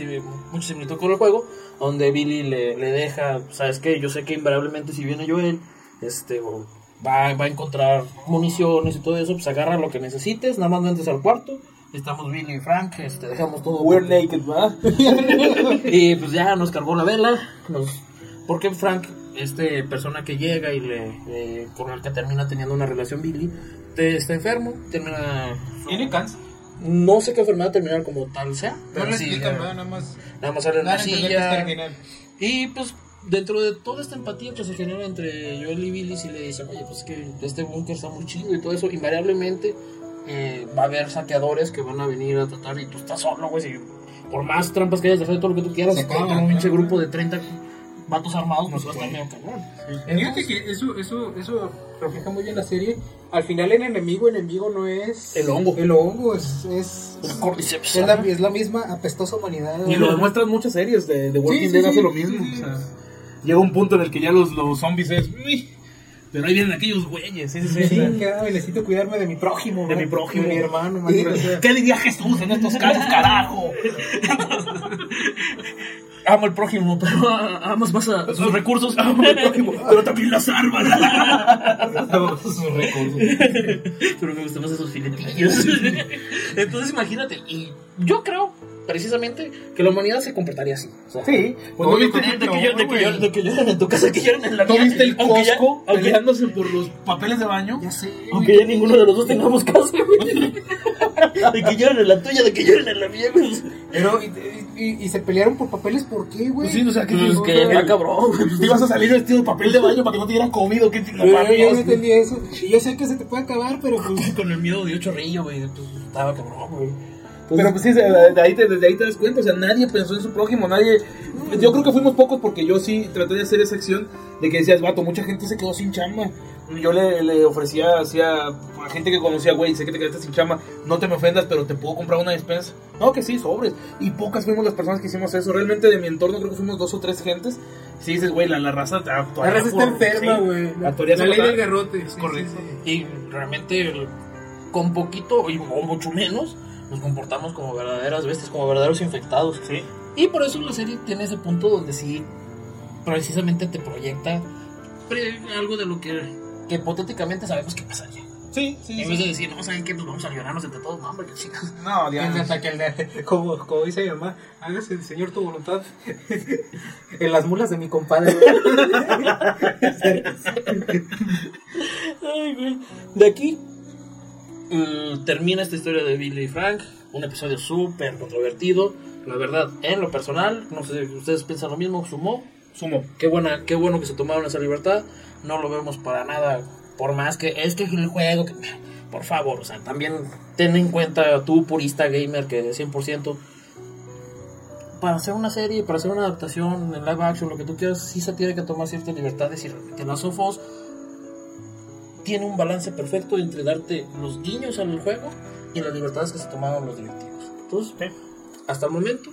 mucha similitud con el juego, donde Billy le, le deja, ¿sabes qué? Yo sé que invariablemente si viene Joel, este, o va, va a encontrar municiones y todo eso, pues agarra lo que necesites, nada más no entres al cuarto. Estamos Billy y Frank, este, dejamos todo. We're naked, ¿verdad? Y pues ya nos cargó la vela. Nos... Porque Frank, este persona que llega y le, le- con el que termina teniendo una relación Billy, te- está enfermo, termina. Tiene cáncer. No sé qué enfermedad terminal como tal sea, No pero le sí, explican ya- nada, nada más. nada más sale en la silla. terminal. Y pues dentro de toda esta empatía que se genera entre Joel y Billy, si le dicen, oye, pues que este búnker está muy chido y todo eso, invariablemente eh, va a haber saqueadores que van a venir a tratar y tú estás solo, güey. si por más trampas que hayas dejado todo lo que tú quieras, Se acaba, un pinche ¿no? grupo de 30 vatos armados, pues va a estar medio cabrón. Fíjate que eso, eso, eso refleja muy bien la serie. Al final el enemigo, enemigo no es El hongo. El hongo es, es, La es, cordyceps. la, es la misma apestosa humanidad. Y lo demuestran muchas series de, de Walking Sí, sí, Dead sí. hace lo mismo. o sea, llega un punto en el que ya los, los zombies es. "Uy", Pero ahí vienen aquellos güeyes. sí, sí, sí, Sí, o sea, que, ay, necesito cuidarme de mi prójimo. De ¿no? mi prójimo. De mi hermano, sea. ¿Qué diría Jesús en estos casos, carajo? Amo al prójimo, pero amas más a sus recursos. Pero también las armas. Sus recursos. pero me gustan más esos filetillos. Entonces imagínate, y yo creo precisamente que la humanidad se comportaría así. O sea, Sí, pues no viste que- de, que yo- de que que lloran en tu casa, que lloran en la ¿No mía. viste el Aunque ya- Costco aunque, peleándose por los papeles de baño? Ya sé. aunque ya ninguno de los dos tengamos casa, güey. De que lloran en la tuya, de que lloran en la mía, güey. Pero, y, y- y se pelearon por papeles, ¿por qué, güey? Pues sí, o sea, que, Pues que- que está cabrón, güey. te ibas a salir vestido de papel de baño para que no te dieran COVID o qué Yo, no entendí eso. Y yo sé que se te puede acabar, pero pues. Con el miedo de un chorrillo, güey. pues, Estaba cabrón, güey. Pero pues sí, de, ahí te, desde ahí te das cuenta, o sea, nadie pensó en su prójimo, nadie... Yo creo que fuimos pocos porque yo sí traté de hacer esa acción de que decías, vato, mucha gente se quedó sin chamba. Yo le, le ofrecía hacia a gente que conocía, güey, sé que te quedaste sin chamba, no te me ofendas, pero te puedo comprar una despensa. No, que sí, sobres. Y pocas fuimos las personas que hicimos eso. Realmente de mi entorno creo que fuimos dos o tres gentes. Si dices, güey, la, la raza La actuaría raza está enferma, sí, güey. La, la ley del garrote. Es correcto. Y realmente, el- con poquito y o mucho menos, nos comportamos como verdaderas bestias, como verdaderos infectados. Sí. Y por eso la serie tiene ese punto donde sí, precisamente te proyecta pre- algo de lo que, que hipotéticamente sabemos que pasaría. Sí, sí, En vez de decir, no, ¿saben qué? Nos vamos a llorarnos entre todos. No, hombre, que chicas. No, El el de- como, como dice mi mamá, hágase, Señor, tu voluntad. en las mulas de mi compadre. Ay, güey. De aquí mm, termina esta historia de Billy y Frank. Un episodio súper controvertido. La verdad, en lo personal, no sé si ustedes piensan lo mismo, sumó. Sumo. Qué, buena, qué bueno que se tomaron esa libertad. No lo vemos para nada. Por más que es que el juego. que- por favor, o sea, también ten en cuenta tú, purista gamer, que 100%. Para hacer una serie, para hacer una adaptación en live action, lo que tú quieras, sí se tiene que tomar ciertas libertades. Y realmente Last of Us tiene un balance perfecto entre darte los guiños al juego y las libertades que se tomaron los directivos. Entonces, hasta el momento,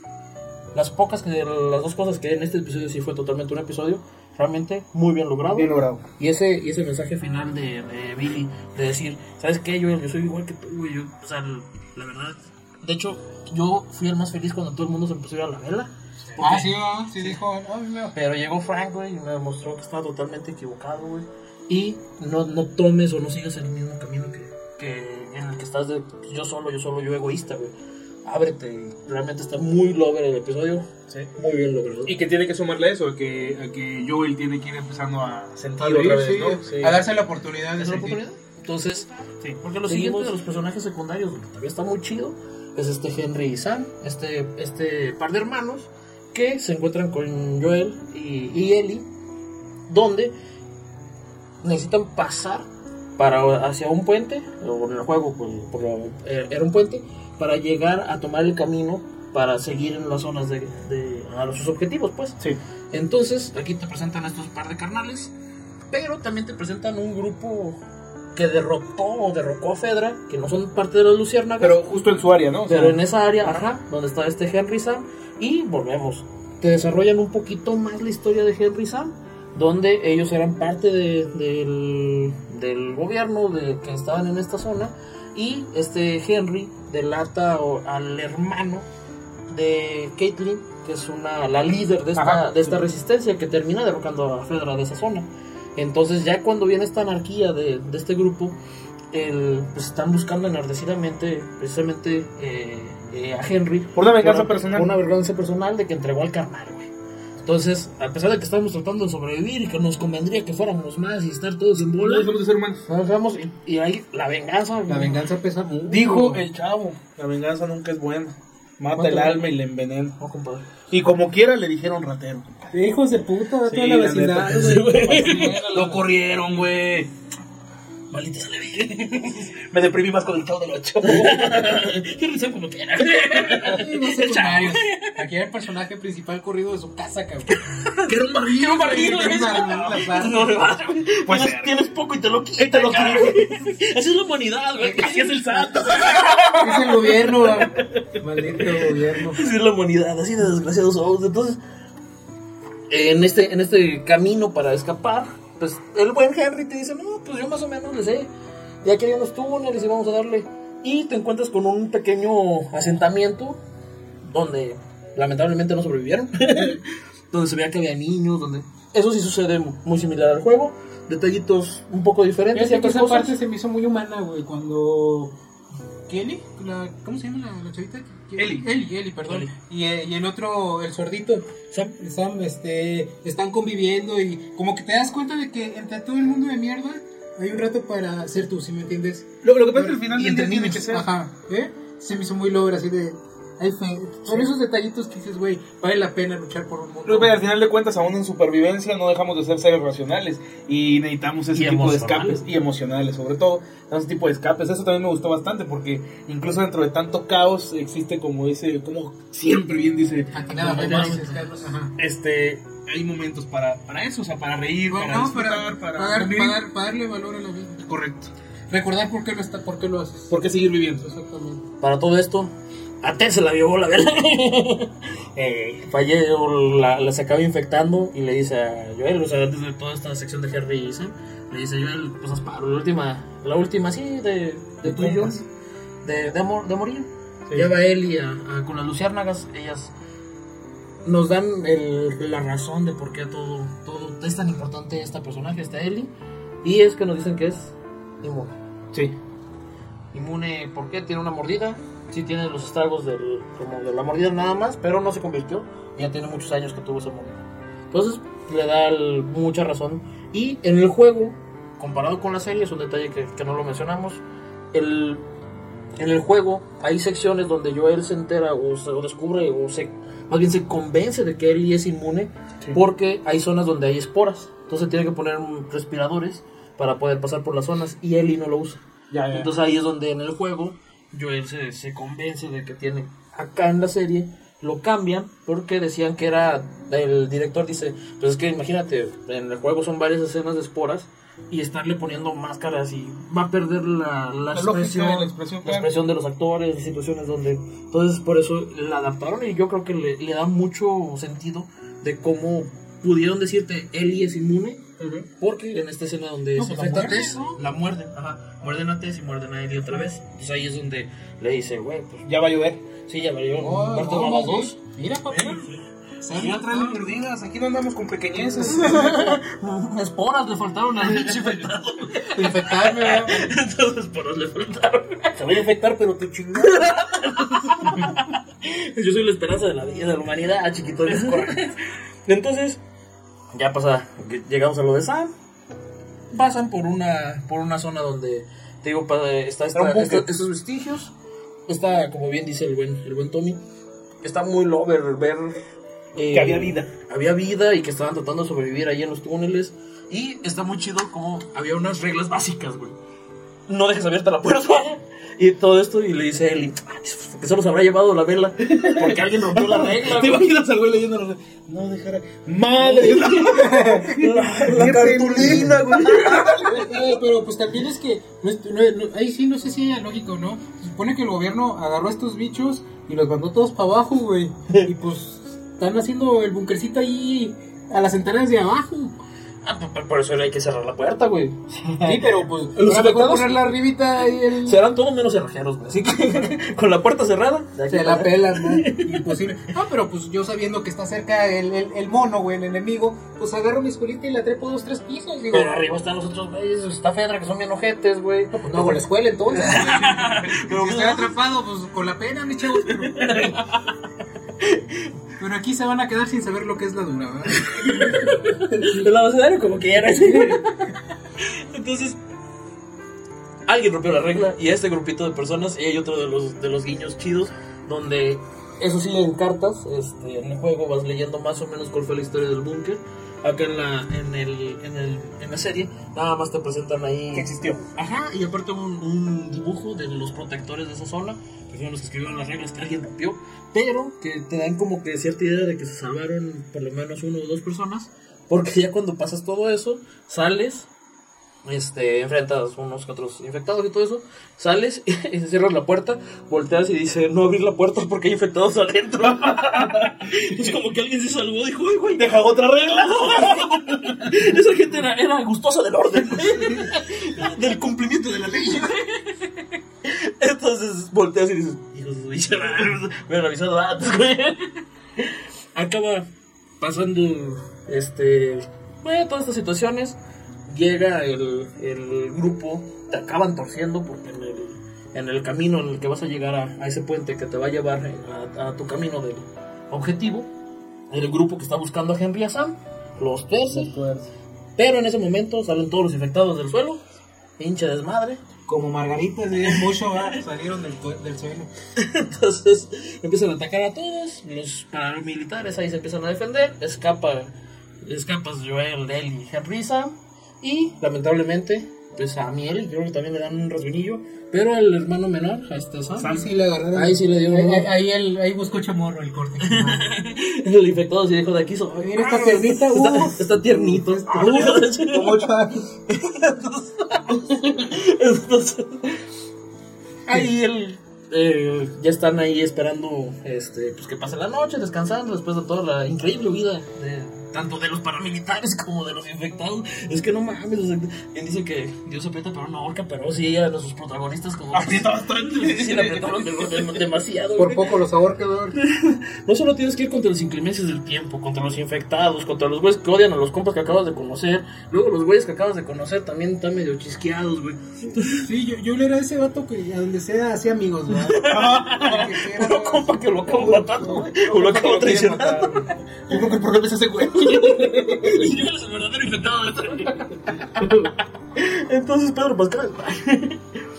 las pocas que las dos cosas que en este episodio sí fue totalmente un episodio, realmente muy bien logrado. Bien logrado. Y ese, y ese mensaje final de, de Billy, de decir, ¿sabes qué? Yo, yo soy igual que tú. Yo, o sea, la verdad. De hecho, yo fui el más feliz cuando todo el mundo se empezó a ir a la vela. porque- ah, sí, ah, sí, dijo, ah, mira. pero llegó Frank, güey, y me demostró que estaba totalmente equivocado, güey. Y no, no tomes o no sigas el mismo camino que, que en el que estás de yo solo, yo solo, yo egoísta, güey. Ábrete. Realmente está muy lover el episodio. Sí. Muy bien logrado. Y que tiene que sumarle eso, a que, a que Joel tiene que ir empezando a sentir A otra vez, sí, ¿no? Sí. A darse la oportunidad de ¿Es oportunidad? Entonces, Sí. porque lo siguiente de los personajes secundarios, que todavía está muy chido, es este Henry y Sam, este, este par de hermanos que se encuentran con Joel y, y Ellie, donde necesitan pasar para hacia un puente, o en el juego pues, por eh, era un puente, para llegar a tomar el camino para seguir en las zonas de, de- a sus objetivos, pues. Sí. Entonces, aquí te presentan a estos par de carnales, pero también te presentan un grupo que derrotó o derrocó a Fedra, que no son parte de la Luciérnagas, Pero justo en su área, ¿no? O sea, pero en esa área, ajá, donde está este Henry Sam, y volvemos. Te desarrollan un poquito más la historia de Henry Sam, donde ellos eran parte de- del, del gobierno de, que estaban en esta zona, y este Henry delata al hermano de Caitlyn, que es una, la líder de esta, Ajá, de esta sí. resistencia, que termina derrocando a Fedra de esa zona. Entonces ya cuando viene esta anarquía de, de este grupo, el, pues están buscando enardecidamente precisamente eh, eh, a Henry. Por una venganza por- personal. por una venganza personal de que entregó al carnal, güey. Entonces, a pesar de que estamos tratando de sobrevivir y que nos convendría que fuéramos más y estar todos en bola, no humanos. nos vamos y, y ahí la venganza. La venganza pesa mucho. Dijo el chavo, la venganza nunca es buena. Mata Mata el alma y le envenena. No, compadre. Y como quiera le dijeron ratero. Hijos de puta, de Sí, toda la vecindad, güey. Lo corrieron, güey. Maldita. Me deprimí más con el chavo del 8. Qué risa como secundarios. Aquí el personaje principal corrido de su casa, cabrón. Que era un barril, era un barril. Era. Puede Tienes, poco y te lo quitan. Te lo. Así es la humanidad, güey. Así es el santo. Es el gobierno, güey. Maldito gobierno. Así es la humanidad. Así de desgraciados somos. Entonces, en este, en este camino para escapar, pues el buen Henry te dice: No, pues yo más o menos le sé. Ya que hay unos túneles y vamos a darle. Y te encuentras con un pequeño asentamiento donde lamentablemente no sobrevivieron. donde se veía que había niños, donde... Eso sí sucede muy similar al juego. Detallitos un poco diferentes. Fíjate que esa cosas. parte se me hizo muy humana, güey, cuando... ¿Kelly? La, ¿Cómo se llama la, la chavita? Eli. Eli, Eli, perdón. Eli. Y, eh, y el otro, el sordito, Sam, Sam, este, están conviviendo y como que te das cuenta de que entre todo el mundo de mierda hay un rato para ser tú, ¿sí me entiendes? Lo, lo que pasa es que al final y entre niños. Ajá, ¿eh? Se me hizo muy logra así de... Hay fe. Son esos detallitos que dices, güey, vale la pena luchar por un mundo. Al final de cuentas, aún en supervivencia, no dejamos de ser seres racionales y necesitamos ese Y tipo de escapes y emocionales, sobre todo, ese tipo de escapes. Eso también me gustó bastante porque incluso dentro de tanto caos existe como ese, como siempre bien dice, dices, Carlos, ajá. este, hay momentos para, para eso, o sea, para reír, para No, para, para, para dar- convivir. para dar- para darle valor a la vida. Correcto. Recordar por qué lo, está, por qué lo haces. ¿Por qué seguir viviendo? Exactamente. para todo esto, a Ted se la llevó la verdad. eh, fallé, o la, la se acaba infectando y le dice a Joel, o sea, antes de toda esta sección de Harry y Sam, le dice Joel, pues haz paro, la última, la última sí, de, de tú y yo, de, de, amor, de morir. Sí. Lleva a él y a, a- con las luciérnagas, ellas nos dan el- la razón de por qué todo, todo es tan importante este personaje, esta Ellie, y es que nos dicen que es inmune. Sí. Inmune, ¿por qué? Tiene una mordida. Sí tiene los estragos del, como de la mordida nada más, pero no se convirtió. Ya tiene muchos años que tuvo esa mordida. Entonces le da el- mucha razón. Y en el juego, comparado con la serie, es un detalle que, que no lo mencionamos. El, en el juego hay secciones donde Joel se entera o, se- o descubre o se, más bien se convence de que Ellie es inmune porque hay zonas donde hay esporas. Entonces tiene que poner respiradores para poder pasar por las zonas y Ellie no lo usa. Ya, ya. Entonces ahí es donde en el juego Joel se, se convence de que tiene. Acá en la serie lo cambian porque decían que era. El director dice: Pues es que imagínate, en el juego son varias escenas de esporas y estarle poniendo máscaras y va a perder la, la, expresión, la expresión, la claro. expresión de los actores, situaciones donde. Entonces por eso la adaptaron y yo creo que le, le da mucho sentido de cómo pudieron decirte Ellie es inmune porque en esta escena donde No, se pues a muerden, Tess, ¿no? la muerden, ajá, muerden a Tess y muerden a Ellie otra vez. Entonces ahí es donde le dice, güey, pues Ya va a llover. sí, ya valió, Oh, muerto no, a las sí. dos. Mira, papá. Aquí no traen mordidas, aquí no andamos con pequeñeces. Esporas le faltaron al bicho infectado. Infectarme. Entonces esporas le faltaron. Se voy a infectar, pero te chingada. Yo soy la esperanza de la vida, de la humanidad, ah, chiquito. Entonces, ya pasa, llegamos a lo de Sam. Pasan por una, por una zona donde, te digo, está esta- estos vestigios. Está, como bien dice el buen, el buen Tommy, está muy lover ver... eh, Que había vida. Había vida y que estaban tratando de sobrevivir ahí en los túneles. Y está muy chido como había unas reglas básicas, güey. No dejes abierta la puerta. Y todo esto, y le dice a Eli, que solo se habrá llevado la vela. Porque alguien rompió la regla. ¿Te imaginas al güey leyendo la No. ¡Madre! La, la cartulina, güey. Eh, pero pues también es que no no- no- ahí sí no sé si es lógico, ¿no? Se supone que el gobierno agarró a estos bichos y los mandó todos para abajo, güey. Y pues están haciendo el bunkercito ahí a las entradas de abajo. Ah, pues, por eso hay que cerrar la puerta, güey. Sí, pero pues Los ahora mejor infectados- ponerla arribita y el... Serán todos menos cerrajeros, güey. Así que con la puerta cerrada. Se la pelan, ¿no? Imposible. No, pero pues yo sabiendo que está cerca el, el, el mono, güey, el enemigo, pues agarro mi escuelita y la trepo dos, tres pisos, digo. Pero arriba están los otros güeyes. Está Fedra, que son bien ojetes, güey. Pues no hago la escuela entonces. Pero, si estoy atrapado, pues con la pena, mi chavos. Pero... pero aquí se van a quedar sin saber lo que es la dura, ¿verdad? El abecedario como que ya no es. Entonces, alguien rompió la regla y a este grupito de personas, y hay otro de los, de los guiños chidos, donde, eso sí, en cartas, este, en el juego vas leyendo más o menos cuál fue la historia del búnker. Acá en la, en, el, en, el, en la serie, nada más te presentan ahí. Que existió. Ajá, y aparte un, un dibujo de los protectores de esa zona, que fueron los que escribieron las reglas que alguien rompió, pero que te dan como que cierta idea de que se salvaron por lo menos uno o dos personas, porque ya cuando pasas todo eso, sales, este, enfrentas unos que otros infectados y todo eso, sales y cierras la puerta, volteas y dice, no abrir la puerta porque hay infectados adentro. es como que alguien se salvó, dijo, "Ay, güey, deja otra regla. Esa gente era, era gustosa del orden, del cumplimiento de la ley. Entonces volteas y dices, hijos de me hubieran avisado antes. Acaba pasando, este, todas estas situaciones. Llega el, el grupo, te acaban torciendo porque en el, en el camino en el que vas a llegar a, a ese puente que te va a llevar a, a tu camino del objetivo, el grupo que está buscando a Henry y a Sam, los torce. Pero en ese momento salen todos los infectados del suelo, hincha desmadre. Como margaritas de mucho, salieron del, del suelo. Entonces empiezan a atacar a todos, los paramilitares ahí se empiezan a defender, escapa, escapas Joel, Henry y Sam, y lamentablemente, pues a Miel, creo que también le dan un rasguñillo, pero al hermano menor, a este Sam, Ahí sí le agarraron. Ahí sí le dio un- Ahí, ahí, ahí él- ahí buscó chamorro el corte. el infectado se dijo de aquí, so- Mira esta piernita, está, uh. está tiernito. Como ocho años. Entonces, ahí el, eh, ya están ahí esperando este, pues que pase la noche, descansando después de toda la increíble vida de tanto de los paramilitares como de los infectados. Es que no mames, o sea, bien dice que Dios aprieta pero no ahorca, pero sí ella, los sus protagonistas como... Aprieta bastante. Sí, la apretaron de- de- demasiado. Por güey. poco los ahorca. No solo tienes que ir contra las inclemencias del tiempo, contra los infectados, contra los güeyes que odian a los compas que acabas de conocer. Luego los güeyes que acabas de conocer también están medio chisqueados, güey. Sí, yo, yo era ese vato que a donde sea hacía amigos, güey. Era- Puro compa que lo acabo matando, güey. O lo acabo traicionando. Yo creo que el problema es ese güey. Y yo eres el verdadero infectado de esta Entonces, Pedro Pascal.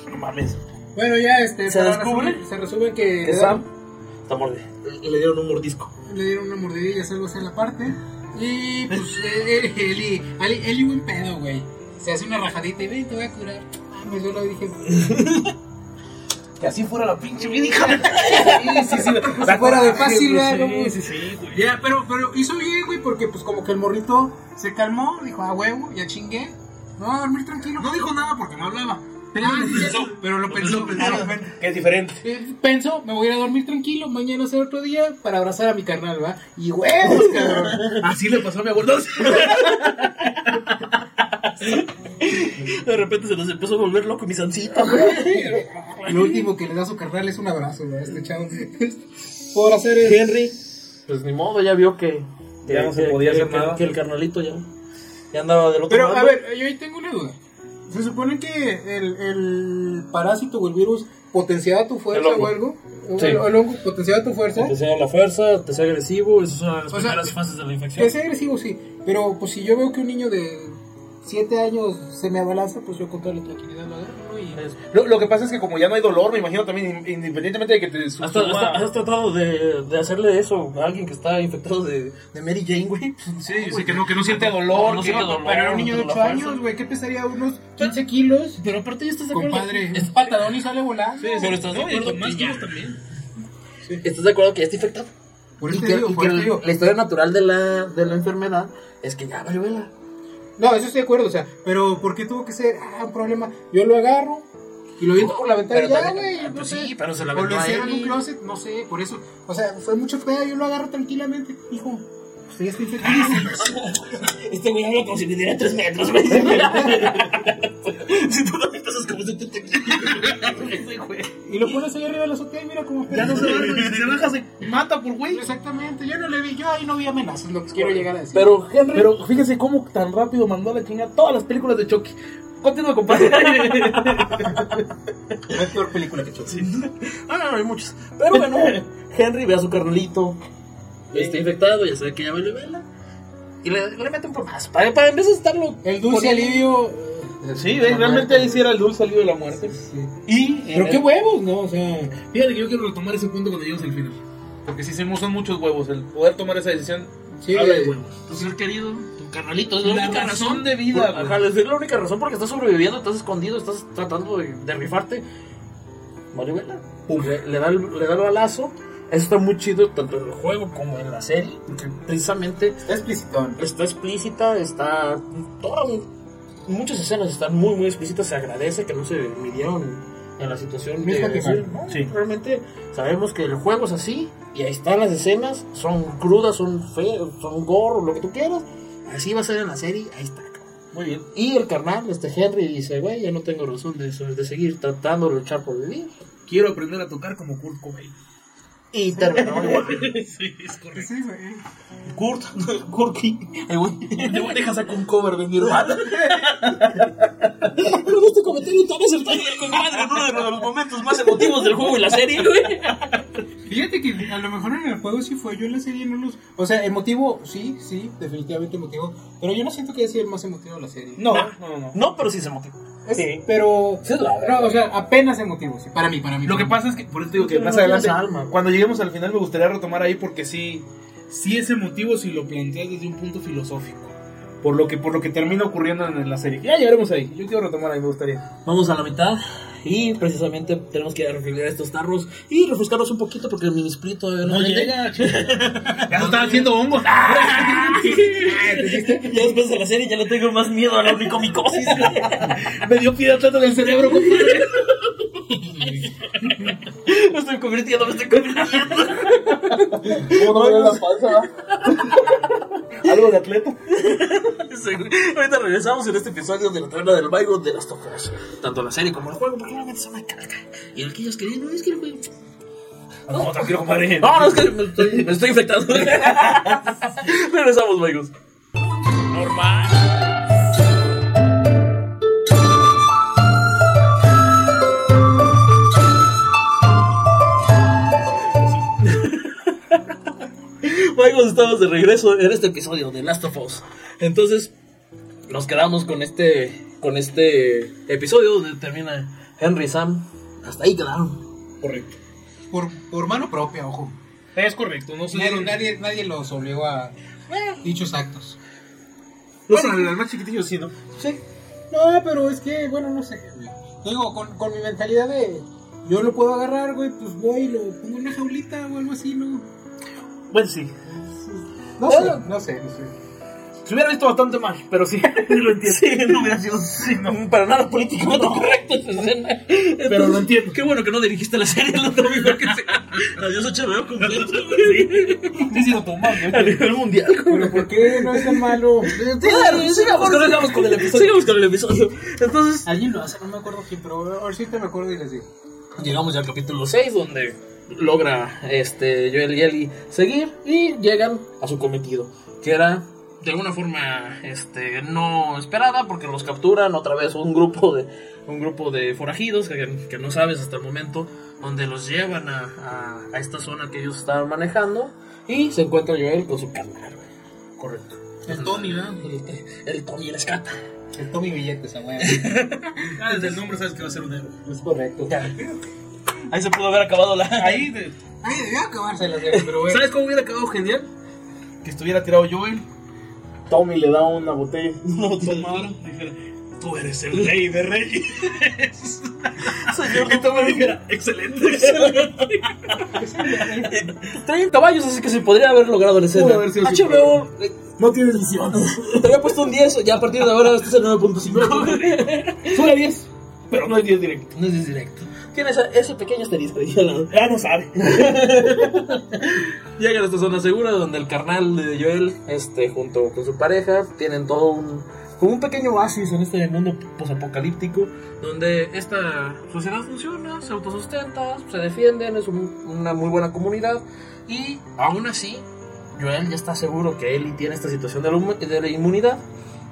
No mames. Bueno, ya este. ¿Se descubre? Se resume que, Que le, Sam está morde. Le dieron un mordisco. le dieron una mordidilla, algo así en la parte. Y pues eh, Eli, Eli, Eli, buen pedo, güey. Se hace una rajadita y ven, te voy a curar. Ah, yo lo dije. Que así fuera la pinche vida, hija. Sí, sí, sí. Si fuera de fácil, güey. Sí, sí, sí, güey. Ya, pero, pero hizo bien, güey, porque pues como que el morrito se calmó, dijo, a huevo, ya chingué. No, a dormir tranquilo. No dijo nada porque no hablaba. pero lo pensó, pero lo pensó, pensó. Que es diferente. Eh, Pensó, me voy a ir a dormir tranquilo, mañana será otro día para abrazar a mi carnal, ¿va? Y huevos, cabrón. Así le pasó a mi abuelo. De repente se nos empezó a volver loco mi sancita, güey. Lo último que le da a su carnal es un abrazo, ¿va? Este chavo. Por hacer el... Henry, pues ni modo, ya vio que. Ya no se podía que- hacer que- nada. Que el carnalito ya. Ya andaba del otro Pero, lado. a ver, yo ahí tengo una duda. Se supone que el, el parásito o el virus potenciaba tu fuerza o algo. O Sí. El, el hongo potenciaba tu fuerza. Te sea la fuerza, te sea agresivo, esas son las O sea, primeras fases de la infección. Que sea agresivo, sí. Pero pues si yo veo que un niño de 7 años se me abalanza, pues yo con toda la tranquilidad lo agarro. Y... Lo, lo que pasa es que como ya no hay dolor, me imagino también, in- independientemente de que te ¿Hasta, suma- hasta- has tratado de, de hacerle eso a alguien que está infectado de, de Mary Jane, güey? Sí, sí, que no, que no siente dolor. No que- siente dolor. Pero era un niño de no 8 tiene la años, güey, ¿qué pesaría? Unos 15 kilos. Pero aparte ya estás de acuerdo. Compadre, Es- patadón y sale volando. Sí, pero estás de y acuerdo más kilos también. ¿Estás de acuerdo que ya está infectado? Por y eso que, te digo, y por que eso te el- digo. la historia natural de la, de la enfermedad es que ya valió vela. No, eso estoy de acuerdo, o sea, pero ¿por qué tuvo que ser ah, un problema? Yo lo agarro y lo viento por la ventana y ya, güey. no pues sé. sí, pero se la O lo encierro en un closet, no sé, por eso. O sea, fue mucho pedo, yo lo agarro tranquilamente. Hijo, usted ya está infectado. Este güey habla como si midiera 3 metros, güey. si tú no me pasas como 70 güey. y lo pones ahí arriba de la azotea y mira cómo Ya no se baja, se baja, se mata por güey. Exactamente, yo no le vi, yo ahí no vi amenazas, lo que quiero llegar a decir. Pero Henry. Pero fíjese cómo tan rápido mandó a la chingada todas las películas de Chucky. Continúa, compadre. no es peor película que Chucky. Ah, no, no, hay muchos. Pero bueno, Henry ve a su carnalito. Está infectado, ya sabe que ya vale vela. Y le, le mete un plomazo. Para, para en vez de estarlo. El dulce poniendo- alivio. eh, Sí, de la realmente muerte. ahí sí era el dulce salido de la muerte. Sí. Y. Pero qué huevos, ¿no? O sea, Fíjate que yo quiero retomar ese punto cuando lleguemos al final. Porque si se son muchos huevos, el poder tomar esa decisión. sí, habla de eh, huevos. Tu ser querido, tu carnalito. Es la, La única razón razón de vida, güey. Ajá, es la única razón porque estás sobreviviendo, estás escondido, estás tratando de, de rifarte. Maribela. Le, le da el, le da el balazo. Eso está muy chido tanto en el juego como en la serie. Porque precisamente está explicitón. está explícita, está. Toda, muchas escenas están muy, muy explícitas. Se agradece que no se midieron en la situación. De que decir, mal. ¿no? Sí. Realmente sabemos que el juego es así. Y ahí están las escenas. Son crudas, son feas, son gore, lo que tú quieras. Así va a ser en la serie. Ahí está. Muy bien. Y el carnal, este Henry, dice: Güey, ya no tengo razón de, de seguir tratando de luchar por vivir. Quiero aprender a tocar como Kurt Cobain. Y terminó igual. sí, es correcto. Sí, güey. Kurt, Kurky, el güey, el güey deja sacar un cover de Nirvana. Pero este comentario tan acertado del compadre en uno de los momentos más emotivos del juego y la serie, güey. Fíjate que a lo mejor en el juego sí fue, yo en la serie no los... O sea, emotivo, sí, sí, definitivamente emotivo, pero yo no siento que haya sido el más emotivo de la serie. No, no, no. No, pero sí. Es- sí. Pero... Sí, es la verdad. no, o sea, apenas emotivo, sí, para mí, para mí. Lo que pasa es que, por eso te digo que más adelante, alma. cuando lleguemos al final, me gustaría retomar ahí porque sí, sí es emotivo si lo planteas desde un punto filosófico. Por lo que, por lo que termina ocurriendo en la serie. Ya llegaremos ahí. Yo quiero retomar ahí, me gustaría. Vamos a la mitad y precisamente tenemos que refrigerar estos tarros y refrescarlos un poquito porque el mini split todavía no, prende. ya no están haciendo hongos. Ya después de la serie ya le tengo más miedo a la ornicomicosis. me dio piedad tanto en el cerebro. Me estoy convirtiendo, me estoy convirtiendo. ¿Cómo no me la panza? Algo de atleta. Sí. Ahorita regresamos en este episodio de la taberna del Maigo de las Us. Tanto la serie como el juego, porque realmente son una caca. Y el que ellos querían, no es que el juego. No, tranquilo, compadre. No, no, es que me estoy, me estoy infectando. regresamos, Maigos. Normal. Maigos, estamos de regreso en este episodio de Last of Us. Entonces, nos quedamos con este, con este episodio donde termina Henry y Sam. Hasta ahí quedaron. Correcto. Por, por mano propia, ojo. Es correcto, no se Nadie, dieron- nadie, nadie los obligó a dichos actos. Bueno, al al más chiquitillo sí, ¿no? Sí. No, pero es que, bueno, no sé. Digo, con, con mi mentalidad de yo lo puedo agarrar, güey, pues voy y lo pongo en una jaulita o algo así, ¿no? Bueno, sí. No sé, no sé, no sé. Se hubiera visto bastante mal, pero sí, lo entiendo. Sí, no hubiera sido sí, no, para nada políticamente correcto esa escena. Pero lo entiendo. Qué bueno que no dirigiste la serie, lo otro mejor que sea. Adiós HBO completo. Sí, sí, lo tomamos. A nivel mundial. Pero ¿por qué no es tan malo? Sigamos con, sigamos con el episodio. Sigamos con el episodio. Entonces, Alguien lo hace, no me acuerdo quién, pero ahorita me acuerdo y les digo. llegamos ya al capítulo 6, donde logra este Joel y Ellie seguir y llegan a su cometido, que era de alguna forma este no esperada porque los capturan otra vez un grupo de un grupo de forajidos que, que no sabes hasta el momento donde los llevan a, a- a esta zona que ellos estaban manejando y se encuentra Joel con su carnal. Correcto. El Tony, ¿verdad? El, el Tony el escata. El Tommy Billetes, a güey. Ah, desde el nombre sabes que va a ser un héroe. Es correcto. Ya. Ahí se pudo haber acabado la. Ahí, de- Ay, debió acabarse la serie, pero bueno. ¿sabes cómo hubiera quedado genial? Que estuviera tirado Joel. Tommy le da una botella. Una Tomara, dijera, tú eres el rey de reyes. Señor, Y Tommy dijera, excelente. 30 caballos, así que se podría haber logrado la escena. Pudo haber sido HBO eh, No tienes visión. te había puesto un 10, ya a partir de ahora este es el 9.5. Sube a 10, pero no hay 10 directo. no es directo. Tiene ese pequeño asterisco. Ya no sabe. Llegan a esta zona segura donde el carnal de Joel, este, junto con su pareja, tienen todo un, como un pequeño oasis en este mundo posapocalíptico, donde esta sociedad funciona, se autosustenta, se defienden, es un- una muy buena comunidad, y aún así, Joel ya está seguro que Ellie tiene esta situación de la, de la inmunidad.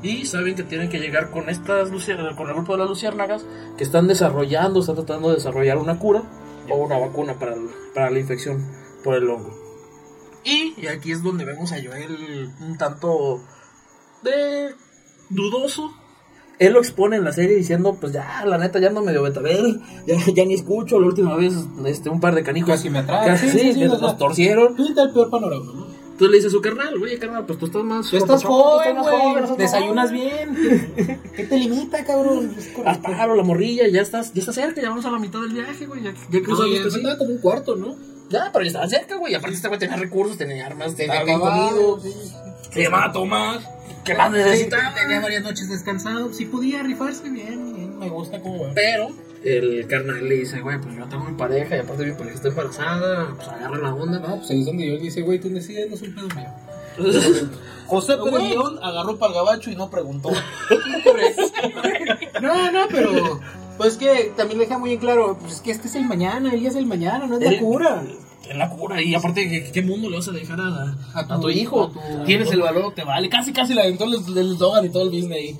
Y saben que tienen que llegar con estas con el grupo de las luciérnagas que están desarrollando, están tratando de desarrollar una cura o una vacuna para, el- para la infección por el hongo. Y, y aquí es donde vemos a Joel un tanto de dudoso. Él lo expone en la serie diciendo, pues ya, la neta, ya no medio betabel, ya, ya ni escucho, la última vez este, un par de canijos Casi me atrae. casi, Sí, sí, nos torcieron. Pinta el peor panorama, ¿no? Entonces le dice a su carnal, oye carnal, pues tú estás más Tú estás joven, güey. Desayunas bien. ¿Qué te limita, cabrón? Correcto. paro, la morrilla, ya estás, ya estás cerca, ya vamos a la mitad del viaje, güey, ya, ya No, cruzamos ya casi. faltaba como un cuarto, ¿no? Ya, pero ya estaban cerca, güey, aparte este güey tenía recursos, tenía armas, tenía comido. sí. Se llamaba Tomás. ¿Qué más necesitaba? tenía varias noches descansado. Si podía rifarse bien, bien, me gusta cómo va. Pero el carnal le dice, güey, pues yo tengo mi pareja y aparte mi pareja está embarazada, pues agarra la onda, No, pues ahí es donde yo le dice, güey, tú decides, no es un pedo mío. José. León agarró para el gabacho y no preguntó. No, no, pero. Pues que también deja muy en claro, pues es que este es el mañana, el día es el mañana, no es la cura. En la cura, y aparte, ¿qué, qué mundo le vas a dejar a, A tu- a tu hijo? a tu- Tienes el valor, te vale. Casi, casi la aventó el, el Dogan y todo el Disney.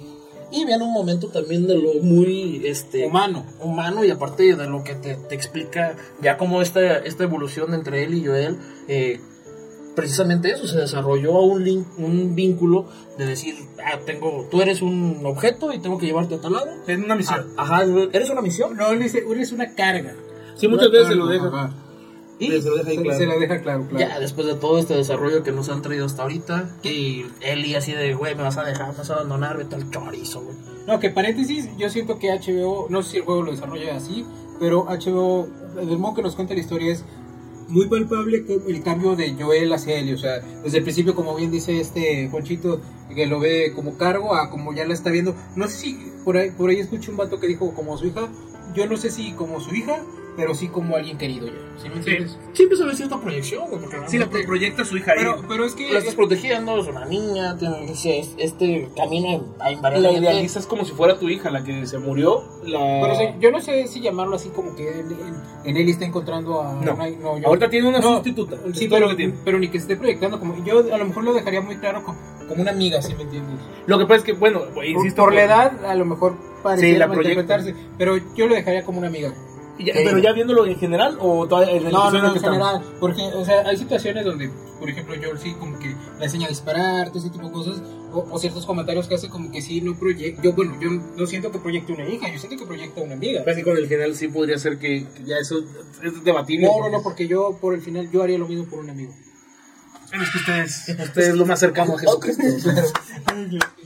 Y viene un momento también de lo muy este, Humano. humano y aparte de lo que te, te explica ya como esta, esta evolución entre él y Joel, eh, precisamente eso, se desarrolló un, link, un vínculo de decir, ah, tengo, tú eres un objeto y tengo que llevarte a tal lado. En una misión. Ah, Ajá, eres una misión. No, él dice, eres una carga. Sí, muchas veces se lo Ajá. deja. Y Se lo deja ahí Se, claro. se la deja claro, claro. Ya después de todo este desarrollo que nos han traído hasta ahorita, y Eli así de, güey, me vas a dejar, me vas a abandonar, vete al chorizo, güey. No, que paréntesis, yo siento que HBO, no sé si el juego lo desarrolla así, pero HBO, del modo que nos cuenta la historia es muy palpable el cambio de Joel hacia Ellie, o sea, desde el principio, como bien dice este Juanchito, que lo ve como cargo a como ya la está viendo, no sé si por ahí, por ahí escuché un vato que dijo como su hija, yo no sé si como su hija pero sí como alguien querido ya. ¿Sí me entiendes? Sí empieza a haber cierta proyección, güey, porque Sí, la proyecta a su hija ahí. Pero, pero es que. la estás protegiendo, es una niña, tiene ese- este camino a La invariablemente. idealizas como si fuera tu hija, la que se murió. La... Pero sí, yo no sé si llamarlo así como que en, en, en él está encontrando a. No. una- yo- Ahorita tiene una No, sustituta. Sí, pero, que tiene. pero ni que esté proyectando como. Yo a lo mejor lo dejaría muy claro como, como una amiga, ¿sí me entiendes? Lo que pasa es que, bueno, insisto. por que- la edad, a lo mejor pareciera la proyecta. interpretarse, pero yo lo dejaría como una amiga. Ya- Pero ya viéndolo en general o todavía en el No, no, en en que estamos? general. Porque, o sea, hay situaciones donde, por ejemplo, yo sí como que le enseña a disparar, todo ese tipo de cosas, o, o ciertos comentarios que hace como que sí no proyecta. Yo, bueno, yo no siento que proyecte una hija, yo siento que proyecta una amiga. Que con el general sí podría ser que, que ya eso es debatible. No, no, no, porque yo por el final yo haría lo mismo por un amigo. Es que ustedes, ustedes es lo más cercano a Jesucristo.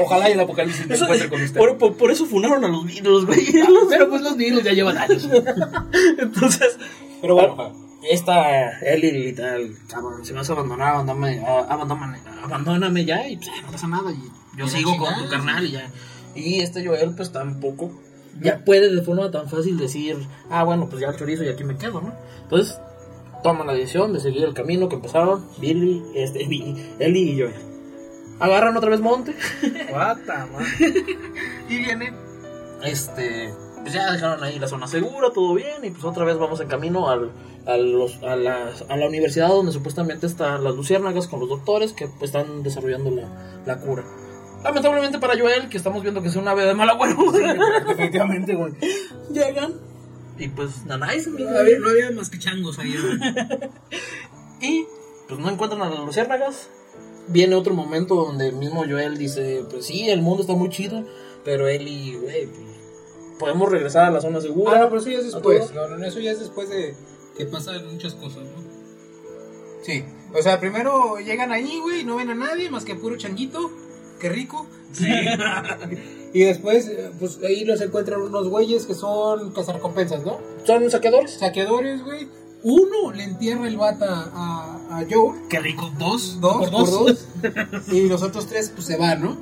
Ojalá y el apocalipsis me Eso- encuentre con usted. por, por- por eso funaron a los virus, güey. Pero pues los virus ya llevan años. Entonces, Pero bueno, esta Ellie y tal, cabrón, si vas a abandonar, abandóname, a- abandóname, abandóname ya y pues, no pasa nada. Y yo Y sigo con tu carnal y ya. Y este Joel, pues tampoco, ya puede de forma tan fácil decir, ah, bueno, pues ya chorizo y aquí me quedo, ¿no? Entonces, toman la decisión de seguir el camino que empezaron Billy, este, Billy, Ellie y Joel. Agarran otra vez monte. Guata, man. Y viene, este, pues ya dejaron ahí la zona segura, todo bien, y pues otra vez vamos en camino al, a, los, a, la, a la universidad donde supuestamente están las luciérnagas con los doctores que pues, están desarrollando la, la cura. Lamentablemente para Joel, que estamos viendo que es un ave de mal agüero, Definitivamente, güey. llegan y pues Nanais, no había, no había más que changos ahí. y pues no encuentran a las luciérnagas. Viene otro momento donde mismo Joel dice, pues sí, el mundo está muy chido, pero Ellie, güey, pues, podemos regresar a la zona segura. Ah, no, pero eso ya es después. No, no, eso ya es después de que pasan muchas cosas, ¿no? Sí. O sea, primero llegan ahí, güey, no ven a nadie más que a puro changuito. Qué rico. y después, eh, pues ahí los encuentran unos güeyes que son cazarrecompensas, ¿no? Son saqueadores. Saqueadores, güey. Uno le entierra el bata a, a Joe. Qué rico. Dos. Dos por por dos. y los otros tres, pues se van, ¿no?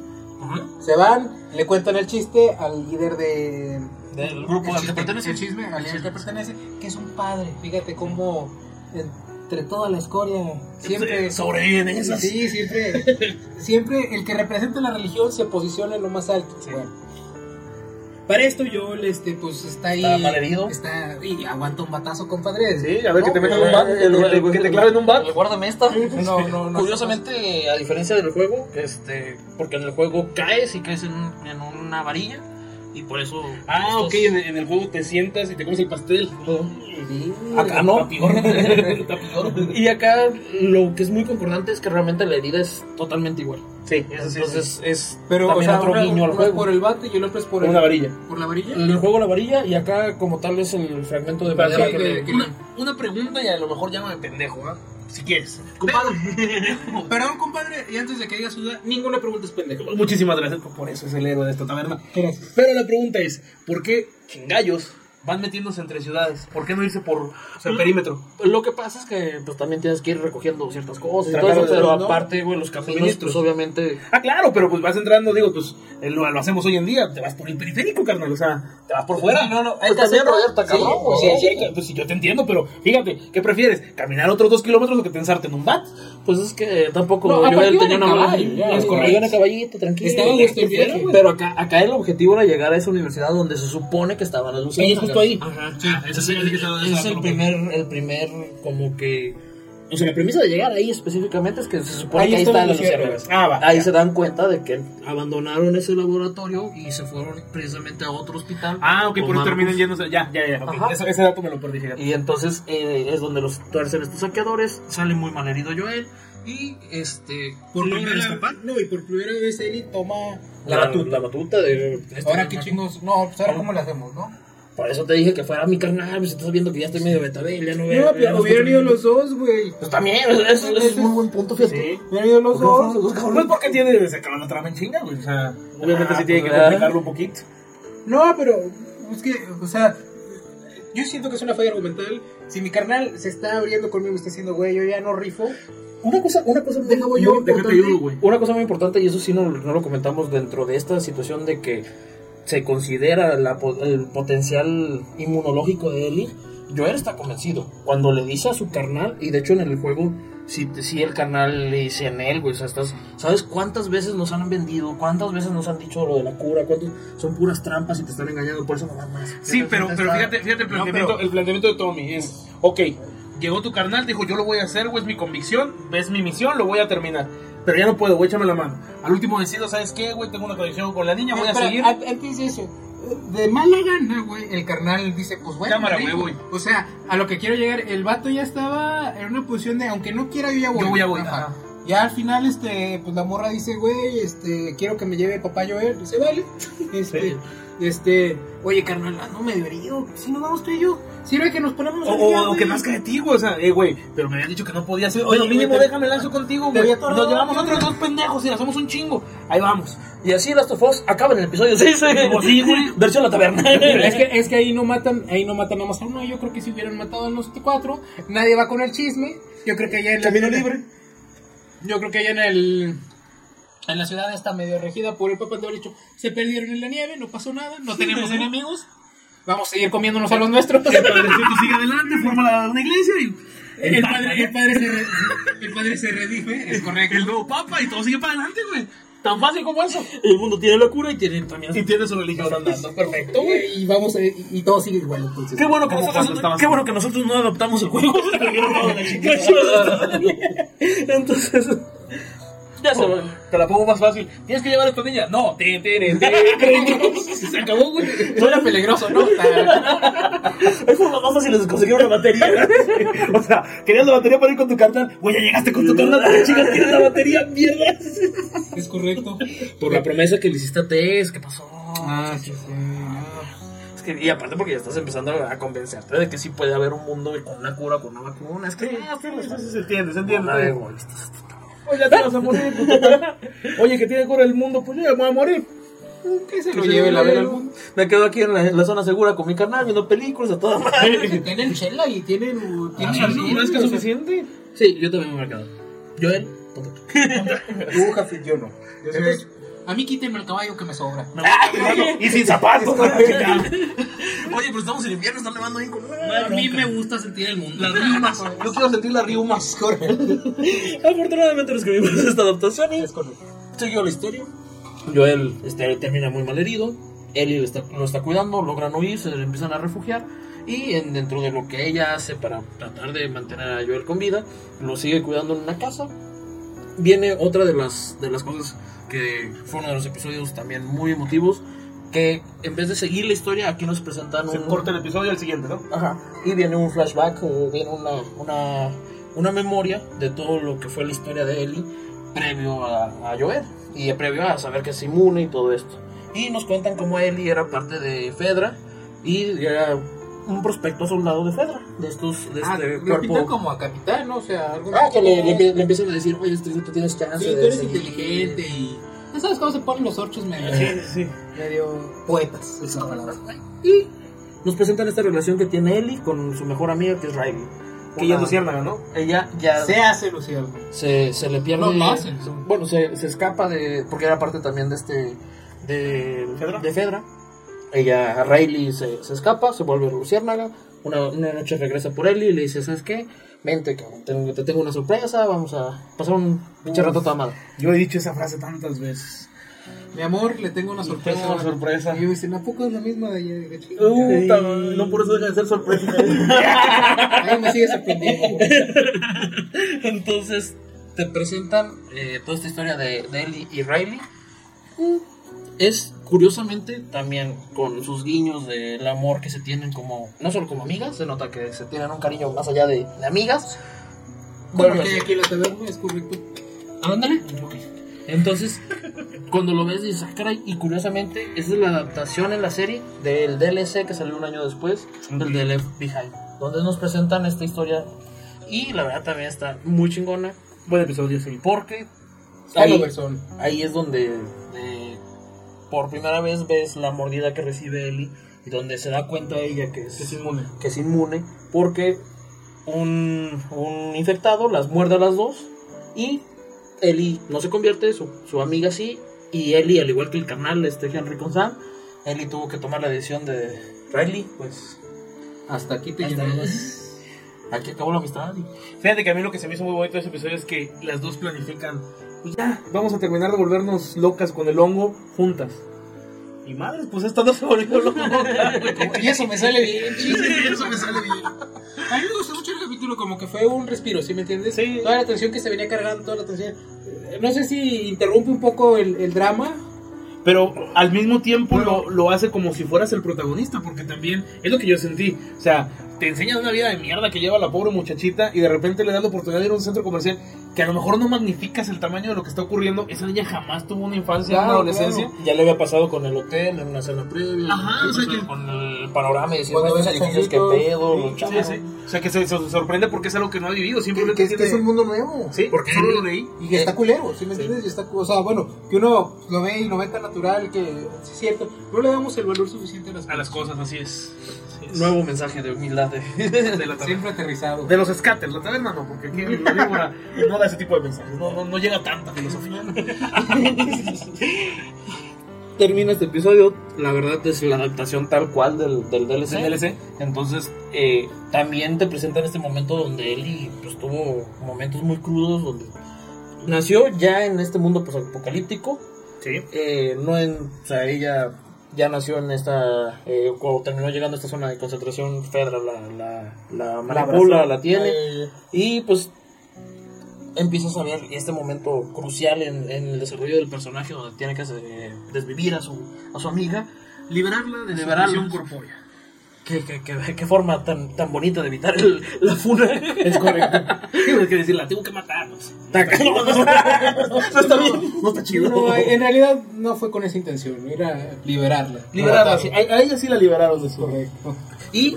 Se van, le cuentan el chiste al líder de, Del grupo al que chisme, pertenece. el chisme, al líder que pertenece, que es un padre. Fíjate cómo entre toda la escoria siempre Sobreviven esas. Sí, siempre, siempre el que representa la religión se posiciona en lo más alto. Bueno. Para esto yo, este, pues está ahí. Está malherido. Está, y aguanta un batazo, compadre. Sí, a ver que te metan un bat. el- el- Que te claven un bat. el Guárdame esta. No, no, no. Curiosamente, a diferencia del juego, este, porque en el juego caes y caes en, en una varilla y por eso. Ah, estos- ok, en el, en el juego te sientas y te comes el pastel. Acá no. Está peor. Está peor. Y acá lo que es muy concordante es que realmente la herida es totalmente igual. Sí, eso sí. Entonces es Pero, o también sea, otro guiño al juego. por el bate y el otro es por, Por el- una varilla. por la varilla. En el juego la varilla y acá como tal es el fragmento de madera que- que una pregunta y a lo mejor llámame pendejo, ¿ah? Si quieres. Compadre. Perdón, compadre, y antes de que digas duda, ninguna pregunta es pendeja. Muchísimas gracias, por- eso es el héroe de esta taberna. Pero la pregunta es, ¿por qué chingallos van metiéndose entre ciudades? ¿Por qué no irse por o sea, perímetro? Lo que pasa es que pues también tienes que ir recogiendo ciertas cosas y todo eso, pero ¿no? aparte, güey, los caminos, pues obviamente Ah, claro, pero pues vas entrando, digo, pues eh, lo, lo hacemos hoy en día, te vas por el periférico, carnal, o sea, te vas por fuera. no, no, hay que. Roberta, Sí, cabrón, güey. sea, Sí, sí, pues sí, yo te entiendo, pero fíjate, ¿qué prefieres? ¿Caminar otros dos kilómetros o que tensarte en un bat? Pues es que tampoco No, yo él tenía en una ya, es correcto. Caballito, tranquilo. Estaba el. Pero acá, acá el objetivo era llegar a esa universidad donde se supone que estaban las ahí. Ajá. Sí, Ah, ese es, ese el primer, el primer como que o sea, la premisa de llegar ahí específicamente es que se supone Ahí que ahí están luciérnagas. Ah, va. Ahí se dan cuenta de que abandonaron ese laboratorio y se fueron precisamente a otro hospital. Ah, ok, con por eso más terminan yéndose. Ya, ya, ya. ok. Ajá. Ese, ese dato me lo perdí, fíjate. Y entonces eh, es donde los tuercen estos saqueadores, sale muy mal herido Joel y este Por primera, escapar. no, y por primera vez Eli toma La, batuta. la batuta de este Ahora qué chingos. No, pues ahora cómo le hacemos, ¿no? Por eso te dije que fuera mi carnal, pues estás viendo que ya estoy medio betabel, ya no veo. No, pero hubieran ido los dos, güey. Pues también, eso, eso es muy buen punto, fíjate. Sí. Hubieran ido los dos. Pues porque tiene, se acaba la trama en chinga, güey. O sea, obviamente Ah, sí tiene pues, que complicarlo un poquito. No, pero es que, o sea, yo siento que es una falla argumental. Si mi carnal se está abriendo conmigo y está diciendo, güey, yo ya no rifo. Una cosa, una cosa muy, muy yo, importante, déjate ayudo, güey. una cosa muy importante, y eso sí no, no lo comentamos dentro de esta situación de que se considera la po- el potencial inmunológico de Ellie, Joel está convencido. Cuando le dice a su carnal, y de hecho en el juego, si, si el carnal le dice en él, güey, o sea, estás, ¿sabes cuántas veces nos han vendido? ¿Cuántas veces nos han dicho lo de la cura? ¿Cuántos son puras trampas y te están engañando? Por eso no van más. Sí, pero, pero fíjate, fíjate el No, planteamiento, pero- el planteamiento de Tommy es, ok, llegó tu carnal, dijo yo lo voy a hacer, güey, es mi convicción, es mi misión, lo voy a terminar. Pero ya no puedo, güey, échame la mano. Al último decido, ¿sabes qué, güey? Tengo una conexión con la niña, voy a Espera, seguir. Antes de eso, de mala gana, güey, el carnal dice, pues bueno, Cámara, me güey, voy. O sea, a lo que quiero llegar, el vato ya estaba en una posición de, aunque no quiera, yo ya voy. Yo voy a voy, Ajá. ajá. Ya al final, este, pues la morra dice, güey, este, quiero que me lleve papá Joel. Dice, vale. Este, Sí. este, oye, carnal, no me debería, si nos vamos tú y yo. Sirve que nos ponemos O, día, o- o güey. que de ti, güey. O sea, eh, güey, pero me habían dicho que no podía ser. Oye, Oye, mínimo güey, te- déjame lanzo contigo, güey. Nos llevamos otros dos pendejos y la somos un chingo. Ahí vamos. Y así Last of Us acaba en el episodio 6. Sí, güey. Versión la taberna. es que, es que ahí no matan, ahí no matan nada más a uno. Yo creo que si hubieran matado a los cuatro, nadie va con el chisme. Yo creo que allá en la Camino libre. Yo creo que allá en el en la ciudad está medio regida por el Papa de hecho se perdieron en la nieve, no pasó nada, no tenemos enemigos. Vamos a seguir comiéndonos a los nuestros. El padrecito sigue adelante, forma la- una iglesia y. El padre, el padre se re- el padre se redime, es correcto. El nuevo papa y todo sigue para adelante, güey. Tan fácil como eso. El mundo tiene la cura y tiene también. Y tiene su religión andando. Perfecto, güey. Y vamos a- y, y todo sigue igual entonces. Qué bueno, que nosotros, qué bueno que nosotros no adaptamos el juego. Entonces, ya se va. Te la pongo más fácil. Tienes que llevar a esta niña. No, te, te, te, te. Se acabó, güey. Suena peligroso, ¿no? Hay formas más fáciles de conseguir una batería. O sea, querías la batería para ir con tu carnal. Güey, ya llegaste con tu carnal. Chicas, ¿quieres la batería? Mierda. Es correcto. Por la promesa que le hiciste a Tess, ¿qué pasó? Ah, sí, sí. Es que, y aparte porque ya estás empezando a convencerte de que sí puede haber un mundo con una cura, con una vacuna. Es que ah, Sí, sí, se entiende, se entiende. Oye, ya te vas a morir. puta. Oye, que tiene cura el mundo, pues yo ya me voy a morir. Que se lo lleve la vela al mundo. Me quedo aquí en la, en la zona segura con mi carnal viendo películas a toda madre. Tienen chela y tienen. tienen Ah, ¿no es que es suficiente? Sí, yo también me he marcado. Joel, ponte tú. Tú, Jafet, yo no. Entonces, a mí quítenme el caballo que me sobra. Y sin zapatos. Oye, pero estamos en invierno, está nevando ahí con A mí me gusta sentir el mundo. Las riumas. Yo quiero sentir las riumas. Afortunadamente no escribimos esta adaptación y siguió la historia. Joel este, termina muy mal herido. Ellie lo está, lo está cuidando, logran huir, se le empiezan a refugiar. Y en- dentro de lo que ella hace para tratar de mantener a Joel con vida, lo sigue cuidando en una casa. Viene otra de las, de las cosas que fue uno de los episodios también muy emotivos. Que en vez de seguir la historia, aquí nos presentan Se un, corta el episodio al siguiente, ¿no? Ajá. Y viene un flashback o viene una, una, una memoria de todo lo que fue la historia de Ellie previo a, a Joel y previo a saber que es inmune y todo esto. Y nos cuentan cómo Ellie era parte de Fedra y era un prospecto soldado de Fedra, de estos, de Ah, este lo pintan cuerpo. como a capitán, ¿no? O sea, algo Ah, que le, le empie- le empiezan a decir, oye, este, tú tienes chance Sí, tú de eres seguir". inteligente y. Ya sabes cómo se ponen los orchos medio, sí. medio poetas. es la palabra. Y nos presentan esta relación que tiene Ellie con su mejor amiga, que es Riley. Que ya es luciérnaga, ¿no? Ella ya Se hace Luciano. se, se le pierde. No, lo hacen. Bueno, se, se escapa de. Porque era parte también de este. De ¿Fedra? De Fedra. Ella, Riley, se, se escapa, se vuelve luciérnaga. Una, una noche regresa por Ellie y le dice: ¿Sabes qué? Vente, cabrón, te, te tengo una sorpresa. Vamos a pasar un pinche rato toda madre. Yo he dicho esa frase tantas veces. Mi amor, le tengo una sorpresa. tengo una sorpresa. Y yo dicen, ¿a poco es la misma de ayer? Puta, no por eso deja de ser sorpresa. Ay, me sigue sorprendiendo. Entonces, te presentan eh, toda esta historia de, de Ellie y Riley. Mm, Es curiosamente también con sus guiños del amor que se tienen como, no solo como amigas, se nota que se tienen un cariño más allá de, de amigas. Bueno, que aquí la taberna es correcto. ándale. Entonces, cuando lo ves, dices, ah, caray, y curiosamente, esa es la adaptación en la serie del DLC que salió un año después, del de Left Behind, donde nos presentan esta historia. Y la verdad también está muy chingona, Buen episodio, sí. porque ahí, ahí es donde eh, por primera vez ves la mordida que recibe Ellie y donde se da cuenta ella que es, Que es inmune. que es inmune porque un, un infectado las muerde a las dos y Ellie no se convierte, su, su amiga sí, y Ellie, al igual que el carnal, este Henry con Sam, Ellie tuvo que tomar la decisión de Riley, pues Hasta aquí te llenamos. aquí acabó la amistad. y- Fíjate que a mí lo que se me hizo muy bonito de ese episodio es que las dos planifican, pues ya, vamos a terminar de volvernos locas con el hongo juntas. Y madre, pues esta no se volvió loca. Y eso me sale bien, chido. Eso me sale bien. A mí me gustó mucho el capítulo, como que fue un respiro, ¿sí me entiendes? Sí. Toda la tensión que se venía cargando, toda la tensión. Eh, No sé si interrumpe un poco el, el drama. Pero al mismo tiempo lo, lo hace como si fueras el protagonista, porque también es lo que yo sentí. O sea, te enseñan una vida de mierda que lleva la pobre muchachita y de repente le dan la oportunidad de ir a un centro comercial que a lo mejor no magnificas el tamaño de lo que está ocurriendo. Esa niña jamás tuvo una infancia, Claro, una adolescencia. Ya le había pasado con el hotel en una cena previa. Ajá, y o sea que- con el panorama y decir, Cuando "Estos ves a edificios, qué Chonguito". pedo, Sí, chavos". sí. O sea, que se, se sorprende porque es algo que no ha vivido. Simplemente Que es, que tiene- es un mundo nuevo. Sí, porque solo lo leí. Y que está culero, ¿sí me entiendes? Y está, o sea, bueno, que uno lo ve y lo ve tan natural que sí es cierto. No le damos el valor suficiente a las A las cosas, así es. Así es. Nuevo mensaje de humildad. de- de la taberna. Siempre aterrizado. De los scatters, la taberna no, porque aquí la víbora no ese tipo de mensajes. No, no, no llega tanta filosofía. Termina este episodio, la verdad es la adaptación tal cual del, del DLC. DLC. Entonces, eh, también te presentan este momento donde Ellie pues, tuvo momentos muy crudos, donde nació ya en este mundo pues, apocalíptico, Sí. eh, no en, o sea, ella ya nació en esta, eh, cuando terminó llegando a esta zona de concentración, Fedra la, la, la manipula, la tiene, y pues empiezas a ver este momento crucial en, en el desarrollo del personaje donde tiene que eh, desvivir a su, a su amiga, Liberarla de Liberarla. su prisión corpórea. Qué, qué, qué- qué forma tan, tan bonita de evitar el- la funa. Es correcto. Tienes que decir, la tengo que matar. No, sé. no está bien. no está chido. No, en realidad no fue con esa intención, era liberarla. Liberarla, sí. A, a ella sí la liberaron de su Correcto. Y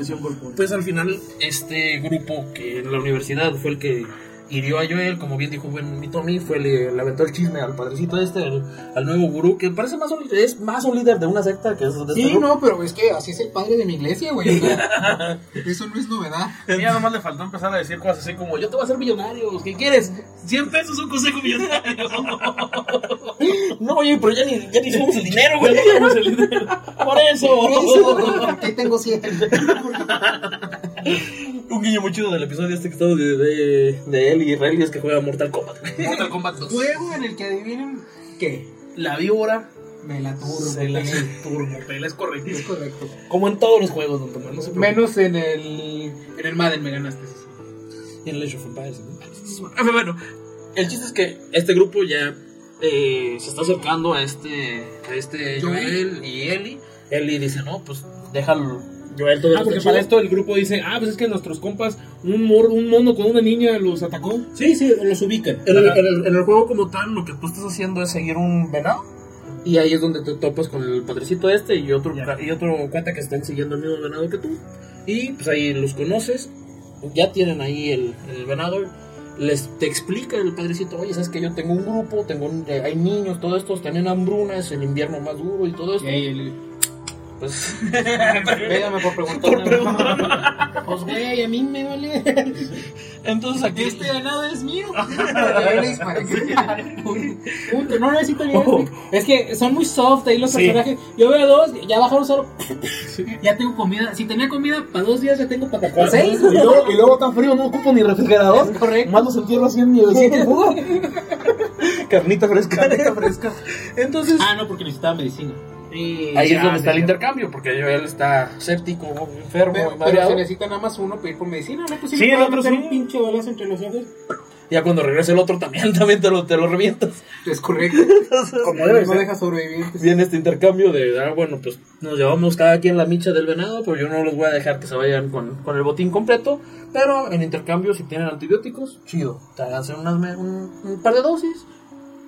pues al final este grupo que en la universidad fue el que hirió a Joel, como bien dijo buen mi Tommy, fue le, le aventó el chisme al padrecito este, al, al nuevo gurú, que parece más un, es más un líder de una secta que es de este Sí, no, pero es que así es el padre de mi iglesia, güey. Eso no es novedad. Ya nomás le faltó empezar a decir cosas así como: Yo te voy a hacer millonario. ¿Qué quieres? 100 pesos un consejo millonario. No, oye, pero ya ni, ya ni somos el dinero, güey. Por eso. Aquí tengo siete. Un guiño muy chido del episodio este que estaba de, de, de él y es que juega Mortal Kombat. Mortal Kombat 2. Juego en el que adivinen qué. La víbora Me la turbo. se la turbopela, es correcto. Es correcto. Como en todos los juegos, don Tomás. No se preocupe. Menos en el. En el Madden me ganaste. Y en Age of Empires. ¿no? Ah, Bueno, el chiste es que este grupo ya eh, se está acercando a este, a este Joel y Ellie. Ellie dice, no, pues déjalo. Joel Ah, porque para esto el grupo dice, ah, pues es que nuestros compas, un, mor, un mono con una niña los atacó. Sí, sí, los ubican. En el, en el- en el juego como tal, lo que tú estás haciendo es seguir un venado. Y ahí es donde te topas con el padrecito este y otro, Ya. y otro cuenta que están siguiendo el mismo venado que tú. Y pues ahí los conoces. Ya tienen ahí el, el venado. Les te explica el padrecito, oye, sabes que yo tengo un grupo, tengo un- eh, hay niños, todo esto, están en hambruna, es el invierno más duro y todo esto. Y ahí el. Pues Védame por preguntar. Pues, güey, a mí me vale. entonces aquí Este ganado es mío. Punto. No necesito ni explicar. Es que son muy soft ahí los Sí. personajes. Yo veo dos, ya bajaron solo. Ya tengo comida. Si tenía comida para dos días, ya tengo para para seis. Y luego, y luego tan frío, no ocupo ni refrigerador. Es correcto. Más los entierro así en nievecita. carnita fresca. Carnita fresca. Entonces Ah, no, porque necesitaba medicina. Ahí es donde está el intercambio, porque Joel está séptico, enfermo, Pero, se necesita nada más uno para ir por medicina, ¿no? Pues Sí, el otro sí. un pinche balazo entre los ojos. Ya cuando regrese el otro también, también te lo, te lo revientas. Es correcto. Como debe no deja sobrevivientes. Viene este intercambio de, ah, bueno, pues nos llevamos cada quien la micha del venado, pero yo no los voy a dejar que se vayan con, con el botín completo. Pero en intercambio, si tienen antibióticos, chido. Te hacen unas, me- un, un par de dosis,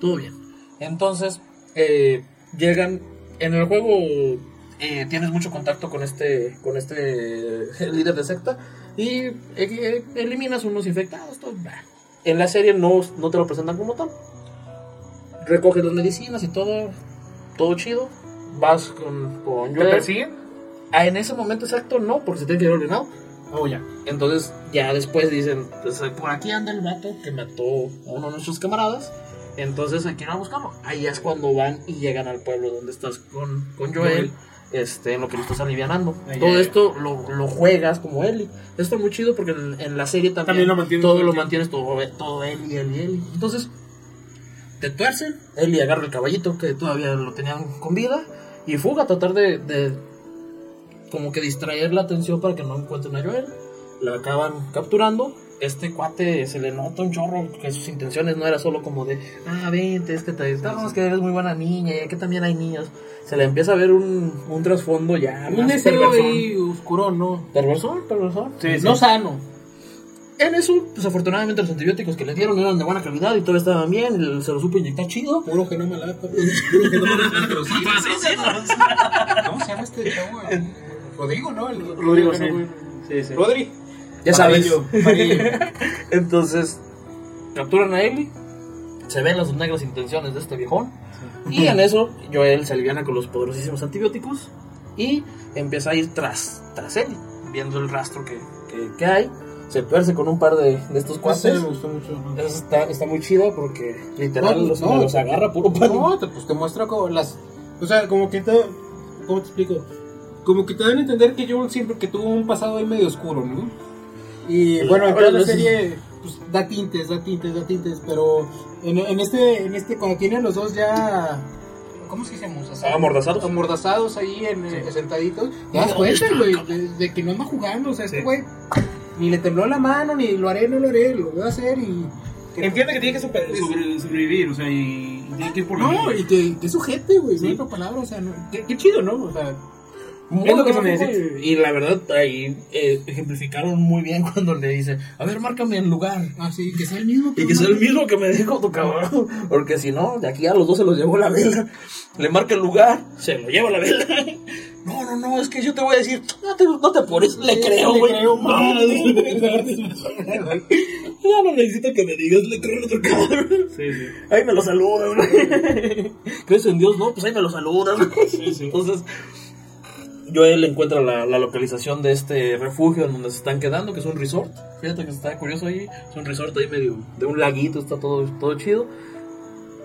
todo bien. Entonces, eh, llegan en el juego. eh, tienes mucho contacto con este con este líder de secta y eh, eh, eliminas unos infectados. todo. En la serie no, no te lo presentan como tal. Recoges las medicinas y todo, todo chido. Vas con, con ¿Te persiguen? Ah, en ese momento exacto no, porque se tiene que ir ordenado. Oh, ya. Entonces ya después dicen, pues por aquí anda el vato que mató a uno de nuestros camaradas. Entonces hay que ir a buscarlo. Ahí es cuando van y llegan al pueblo donde estás con, con Joel. Joel. este, en lo que lo estás alivianando. Ay, todo ay, esto lo, lo juegas como Eli. Esto está muy chido porque en, en la serie también, También lo mantienes todo lo mantienes todo, todo Eli, Eli, Eli. Entonces, te tuercen, Eli agarra el caballito que todavía lo tenían con vida y fuga a tratar de, de como que distraer la atención para que no encuentren a Joel. La acaban capturando. Este cuate se le nota un chorro que sus intenciones no era solo como de, ah, vente, es que te estamos que eres muy buena niña y aquí también hay niños. Se le empieza a ver un, un trasfondo ya. Un deseo ahí oscuro, ¿no? Perversón, perversón. No sano. En eso, pues afortunadamente los antibióticos que le dieron eran de buena calidad y todo estaban bien, se lo supo inyectar chido. Puro lata. pero sí. ¿Cómo se llama este chavo? Rodrigo, ¿no? El- Rodrigo, sí. Sí, sí. Rodri. Ya sabes. Amarillo. Entonces, capturan a Ellie, se ven las negras intenciones de este viejón, y en eso Joel se aliviana con los poderosísimos antibióticos y empieza a ir tras, tras Ellie, viendo el rastro que, que, que hay. Se tuerce con un par de, de estos cuates. me gustó mucho. Eso está, está muy chido porque literal No, los, no. los agarra puro palo. No, te, pues te muestra como las. O sea, como que te. ¿Cómo te explico? Como que te dan a entender que Joel siempre que tuvo un pasado ahí medio oscuro, ¿no? Y bueno, en toda la serie, pues da tintes, da tintes, da tintes, pero en, en este, en este, cuando tienen los dos ya. ¿Cómo se dice? Amordazados. Amordazados. Amordazados ahí en, eh, sentaditos. Te das cuenta, güey, de, de que no anda jugando. O sea, este güey ni le tembló la mano, ni lo haré, no lo haré, lo voy a hacer y. Entiende que tiene que super- sobre- sobrevivir, o sea, y, y tiene que ir por No, y que, que sujete, güey, no Sí. hay otra palabra, o sea, no, qué, qué chido, ¿no? O sea, Muy Es lo que se necesita. Y la verdad, ahí eh, ejemplificaron muy bien cuando le dice: A ver, márcame el lugar. así, que sea el mismo. Y que sea el mismo que me dijo tu cabrón. Porque si no, de aquí a los dos se los llevó la vela. Le marca el lugar, se lo lleva la vela. No, no, no, es que yo te voy a decir, no te, no te apures, le creo, le güey. creo, No, Ya no necesito que me digas, le creo al otro cabrón. Sí, sí. Ahí me lo saludas, güey. ¿Crees en Dios? No, pues ahí me lo saludas, güey. Entonces, Joel encuentra la, la localización de este refugio en donde se están quedando, que es un resort. Fíjate que está curioso ahí. Es un resort ahí medio de un laguito, está todo, todo chido.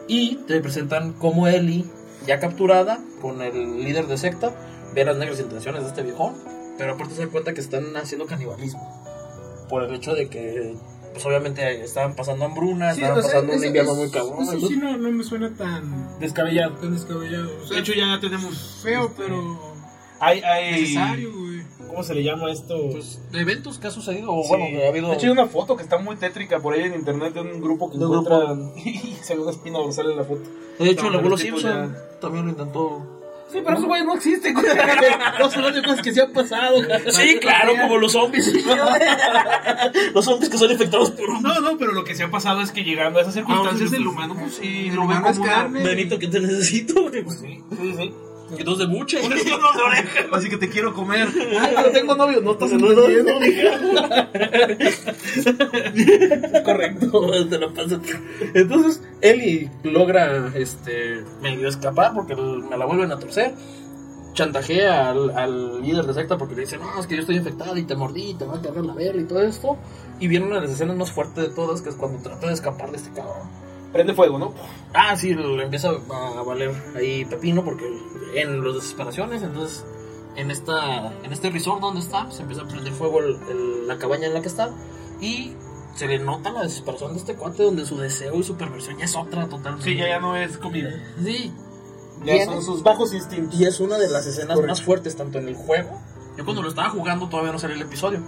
Y te presentan como Ellie, ya capturada, con el líder de secta, ve las negras intenciones de este viejón. Pero aparte se da cuenta que están haciendo canibalismo. Por el hecho de que, pues obviamente estaban pasando hambruna, estaban pasando un invierno muy cabrón. Eso sí no, no me suena tan, Descabellado. tan descabellado. O sea, De hecho, ya tenemos. feo, pero Hay, hay. necesario, güey. ¿Cómo se le llama esto? pues, eventos que ha sucedido, o Sí. bueno, que ha habido... De hecho, hay una foto que está muy tétrica por ahí en internet de un grupo que De encuentran. Y se ve una espina dorsal en la foto. De hecho, No, el abuelo Simpson también lo intentó. Sí, pero esos güeyes no existen, güey. No son las cosas que se han pasado. Sí, claro, como los zombies. los zombies que son infectados por un No, no, pero lo que se ha pasado es que llegando a esas circunstancias, Ah, sí, el sí. humano, pues sí, El lo ve humano es carne. Benito que te necesito. güey. Sí, sí, sí. Que dos de buche. Así que te quiero comer. Ay, pero tengo novio. No estás No, no, no, entendiendo. Correcto, te lo paso. Entonces, Eli logra este, medio escapar porque me la vuelven a torcer. Chantajea al, al líder de secta porque le dice: No, es que yo estoy infectada y te mordí y te va a cargar la vela y todo esto. Y viene una de las escenas más fuertes de todas, que es cuando trata de escapar de este cabrón. Prende fuego, ¿no? Ah, sí, le empieza a valer ahí pepino porque en las desesperaciones, entonces en esta en este resort donde está, se empieza a prender fuego el- el- la cabaña en la que está y se le nota la desesperación de este cuate donde su deseo y su perversión ya es otra totalmente. Sí, ya, ya no es comida. Sí. Ya Viene- son sus bajos instintos. y es una de las escenas más fuertes tanto en el juego. Yo cuando lo estaba jugando todavía no salió el episodio.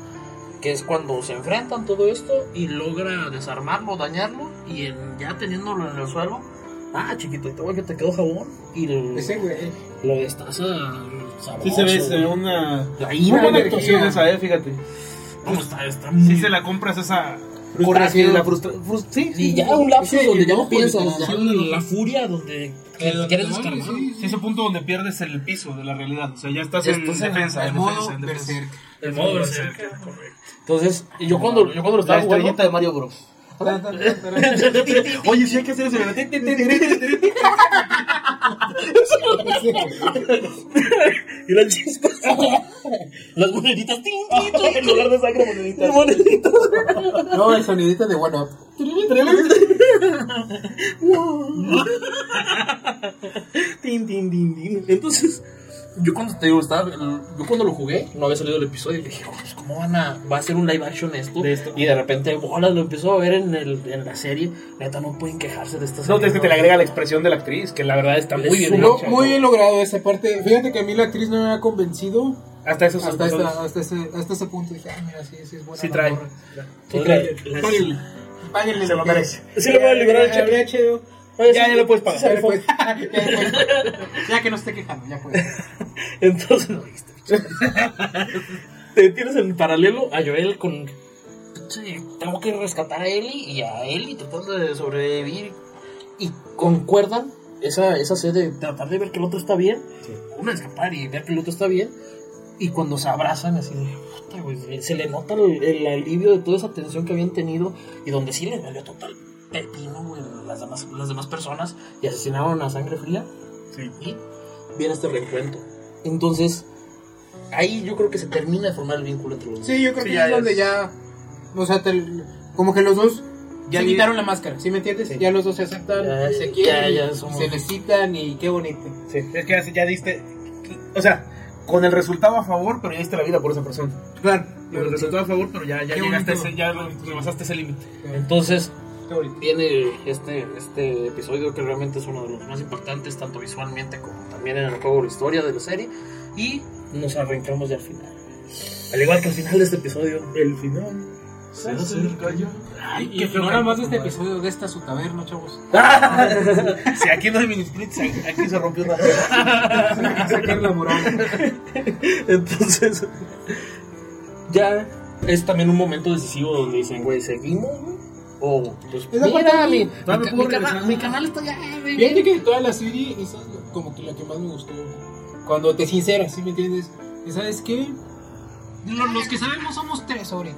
Que es cuando se enfrentan todo esto y logra desarmarlo, dañarlo. Y en- ya teniéndolo en el suelo. Ah, chiquito, te voy que te quedó jabón. Y lo, Ese güey. lo destaza sabroso. Sí se ve, se ve una... La Muy buena actuación esa, eh, fíjate. ¿Cómo está? Está muy... Si se la compras esa... Coraje, la frustración. Sí, Y ya un lapso Sí, donde ya el no piensas. el Ya la furia donde El- quieres el- descargar. sí, Sí, ese punto donde pierdes el piso de la realidad. O sea, ya estás, en en defensa. El en modo defensa, en defensa. berserk. El modo berserker, correcto. Entonces, y yo cuando, yo cuando lo estaba La jugando... de Mario Bros. Oye, sí hay que hacer eso. Y las chispas. las moneditas. En lugar de sangre, moneditas. moneditas. No, el sonidito de One Up. tin, tin, tin, tin. Entonces, Yo cuando te digo, estaba, yo cuando lo jugué, no había salido el episodio, y dije, "Oh, pues, ¿cómo van a, va a ser un live action esto? De esto. Y de repente, bolas, lo empezó a ver en, el, en la serie, neta, no pueden quejarse de esta serie. No, es que te le agrega la expresión de la actriz, que la verdad está muy bien Lo- hecha. muy bien logrado esa parte. Fíjate que a mí la actriz no me ha convencido Hasta esos hasta, esta- hasta, ese, hasta ese punto. Dije, ah, mira, sí, sí es buena. Sí trae. Sí, la- Páguenle. Páguenle. Se lo merece. Sí le voy a liberar el cheque. Ya. Oye, Ya, lo puedes pagar. Ya, ya, que no esté quejando, ya puedes. Entonces, no, te tienes en paralelo a Joel con. Sí, tengo que rescatar a Ellie y a Ellie tratando de sobrevivir. Y concuerdan esa, esa sed de tratar de ver que el otro está bien. Uno escapar y ver que el otro está bien. Y cuando se abrazan, así de. puta, güey, se le nota el, el alivio de toda esa tensión que habían tenido. Y donde sí les valió total pepino, güey, las demás, las demás personas. Y asesinaron a sangre fría. Sí. Y viene este reencuentro. Entonces, ahí yo creo que se termina de formar el vínculo entre los dos. Sí, yo creo Sí, que ya es donde ya. O sea, te- como que los dos Ya se quitaron la máscara, ¿sí me entiendes? Sí. Ya los dos se aceptan, Ya, se ya, quieren, ya y somos- se necesitan y qué bonito. Sí, es que ya, ya diste. O sea, con el resultado a favor, pero ya diste la vida por esa persona. Claro, Con el resultado a favor, pero ya, ya llegaste ese, ya rebasaste ese límite. Entonces, viene este, este episodio que realmente es uno de los más impactantes, tanto visualmente como también en el juego, la historia de la serie. Y nos arrancamos ya al final. Al igual que al final de este episodio, el final se acerca ya. Ay, y no nada más de este episodio, de esta su taberna, chavos. Si aquí no hay mini splits, aquí se rompió la moral. Entonces, ya es también un momento decisivo donde dicen, güey, ¿seguimos? Güey? O, pues, Esa mira, parte mi, no- mi, mi canal, mi canal está ya, güey. Fíjate que de toda la serie, esa es como que la que más me gustó. Cuando te sinceras, ¿sí me entiendes? Y sabes qué? Lo- Los que sabemos somos tres ahorita.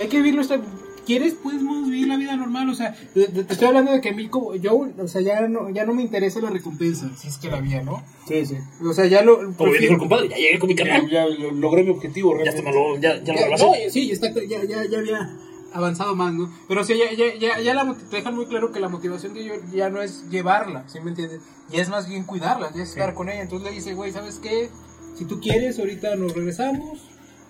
Hay que vivir nuestra. ¿Quieres? Podemos vivir la vida normal. O sea, te, estoy hablando de que a mí, como yo, o sea, ya no, ya no me interesa la recompensa, si es que la había, ¿no? Sí, sí. O sea, ya lo. Como bien dijo el compadre, ya llegué con mi Ya, canal. ya lo- logré mi objetivo, Ya, realmente. te me lo, ya, ya lo Ya, no, sí, está, ya, ya, ya había avanzado más, ¿no? Pero o sea, ya, ya, ya, ya la, te dejan muy claro que la motivación de ellos ya no es llevarla, ¿sí me entiendes? Ya es más bien cuidarla, ya es estar con ella. Entonces le dice, güey, ¿sabes qué? Si tú quieres, ahorita nos regresamos.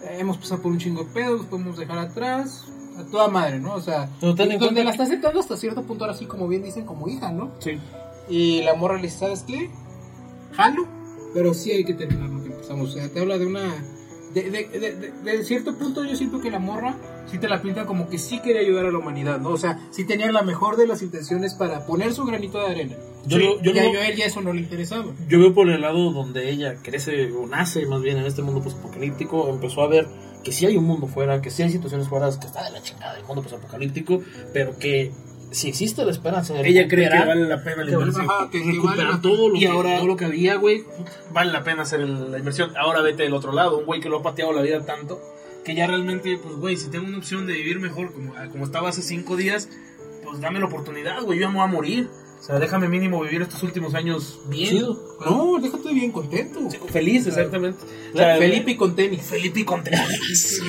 eh, hemos pasado por un chingo de pedos, podemos dejar atrás. A toda madre, ¿no? O sea, donde cuenta la está aceptando hasta cierto punto, ahora sí, como bien dicen, como hija, ¿no? Sí. Y la morra le dice, ¿sabes qué? Jalo, pero sí hay que terminar lo que empezamos. O sea, te habla de una... De, de, de, cierto punto yo siento que la morra sí te la pinta como que sí quería ayudar a la humanidad, ¿no? O sea, sí tenía la mejor de las intenciones para poner su granito de arena. Yo lo- yo y a Joel ya eso no le interesaba. Yo veo por el lado donde ella crece o nace más bien en este mundo posapocalíptico, empezó a ver que sí hay un mundo fuera, que sí hay situaciones fuera, que está de la chingada el mundo posapocalíptico, pero que si existe la esperanza de Ella cree que vale la pena la inversión. Ajá, que- vale la- todo lo, Y que, ahora- todo lo que había, güey. Vale la pena hacer la inversión. Ahora vete del otro lado. Un güey que lo ha pateado la vida tanto que ya realmente, pues, güey, si tengo una opción de vivir mejor como, como estaba hace cinco días, pues dame la oportunidad, güey. Yo ya me voy a morir. O sea, déjame mínimo vivir estos últimos años bien. Chido. No, déjate bien contento. Feliz, exactamente. O O sea, sea, Felipe y con tenis. Felipe y con tenis.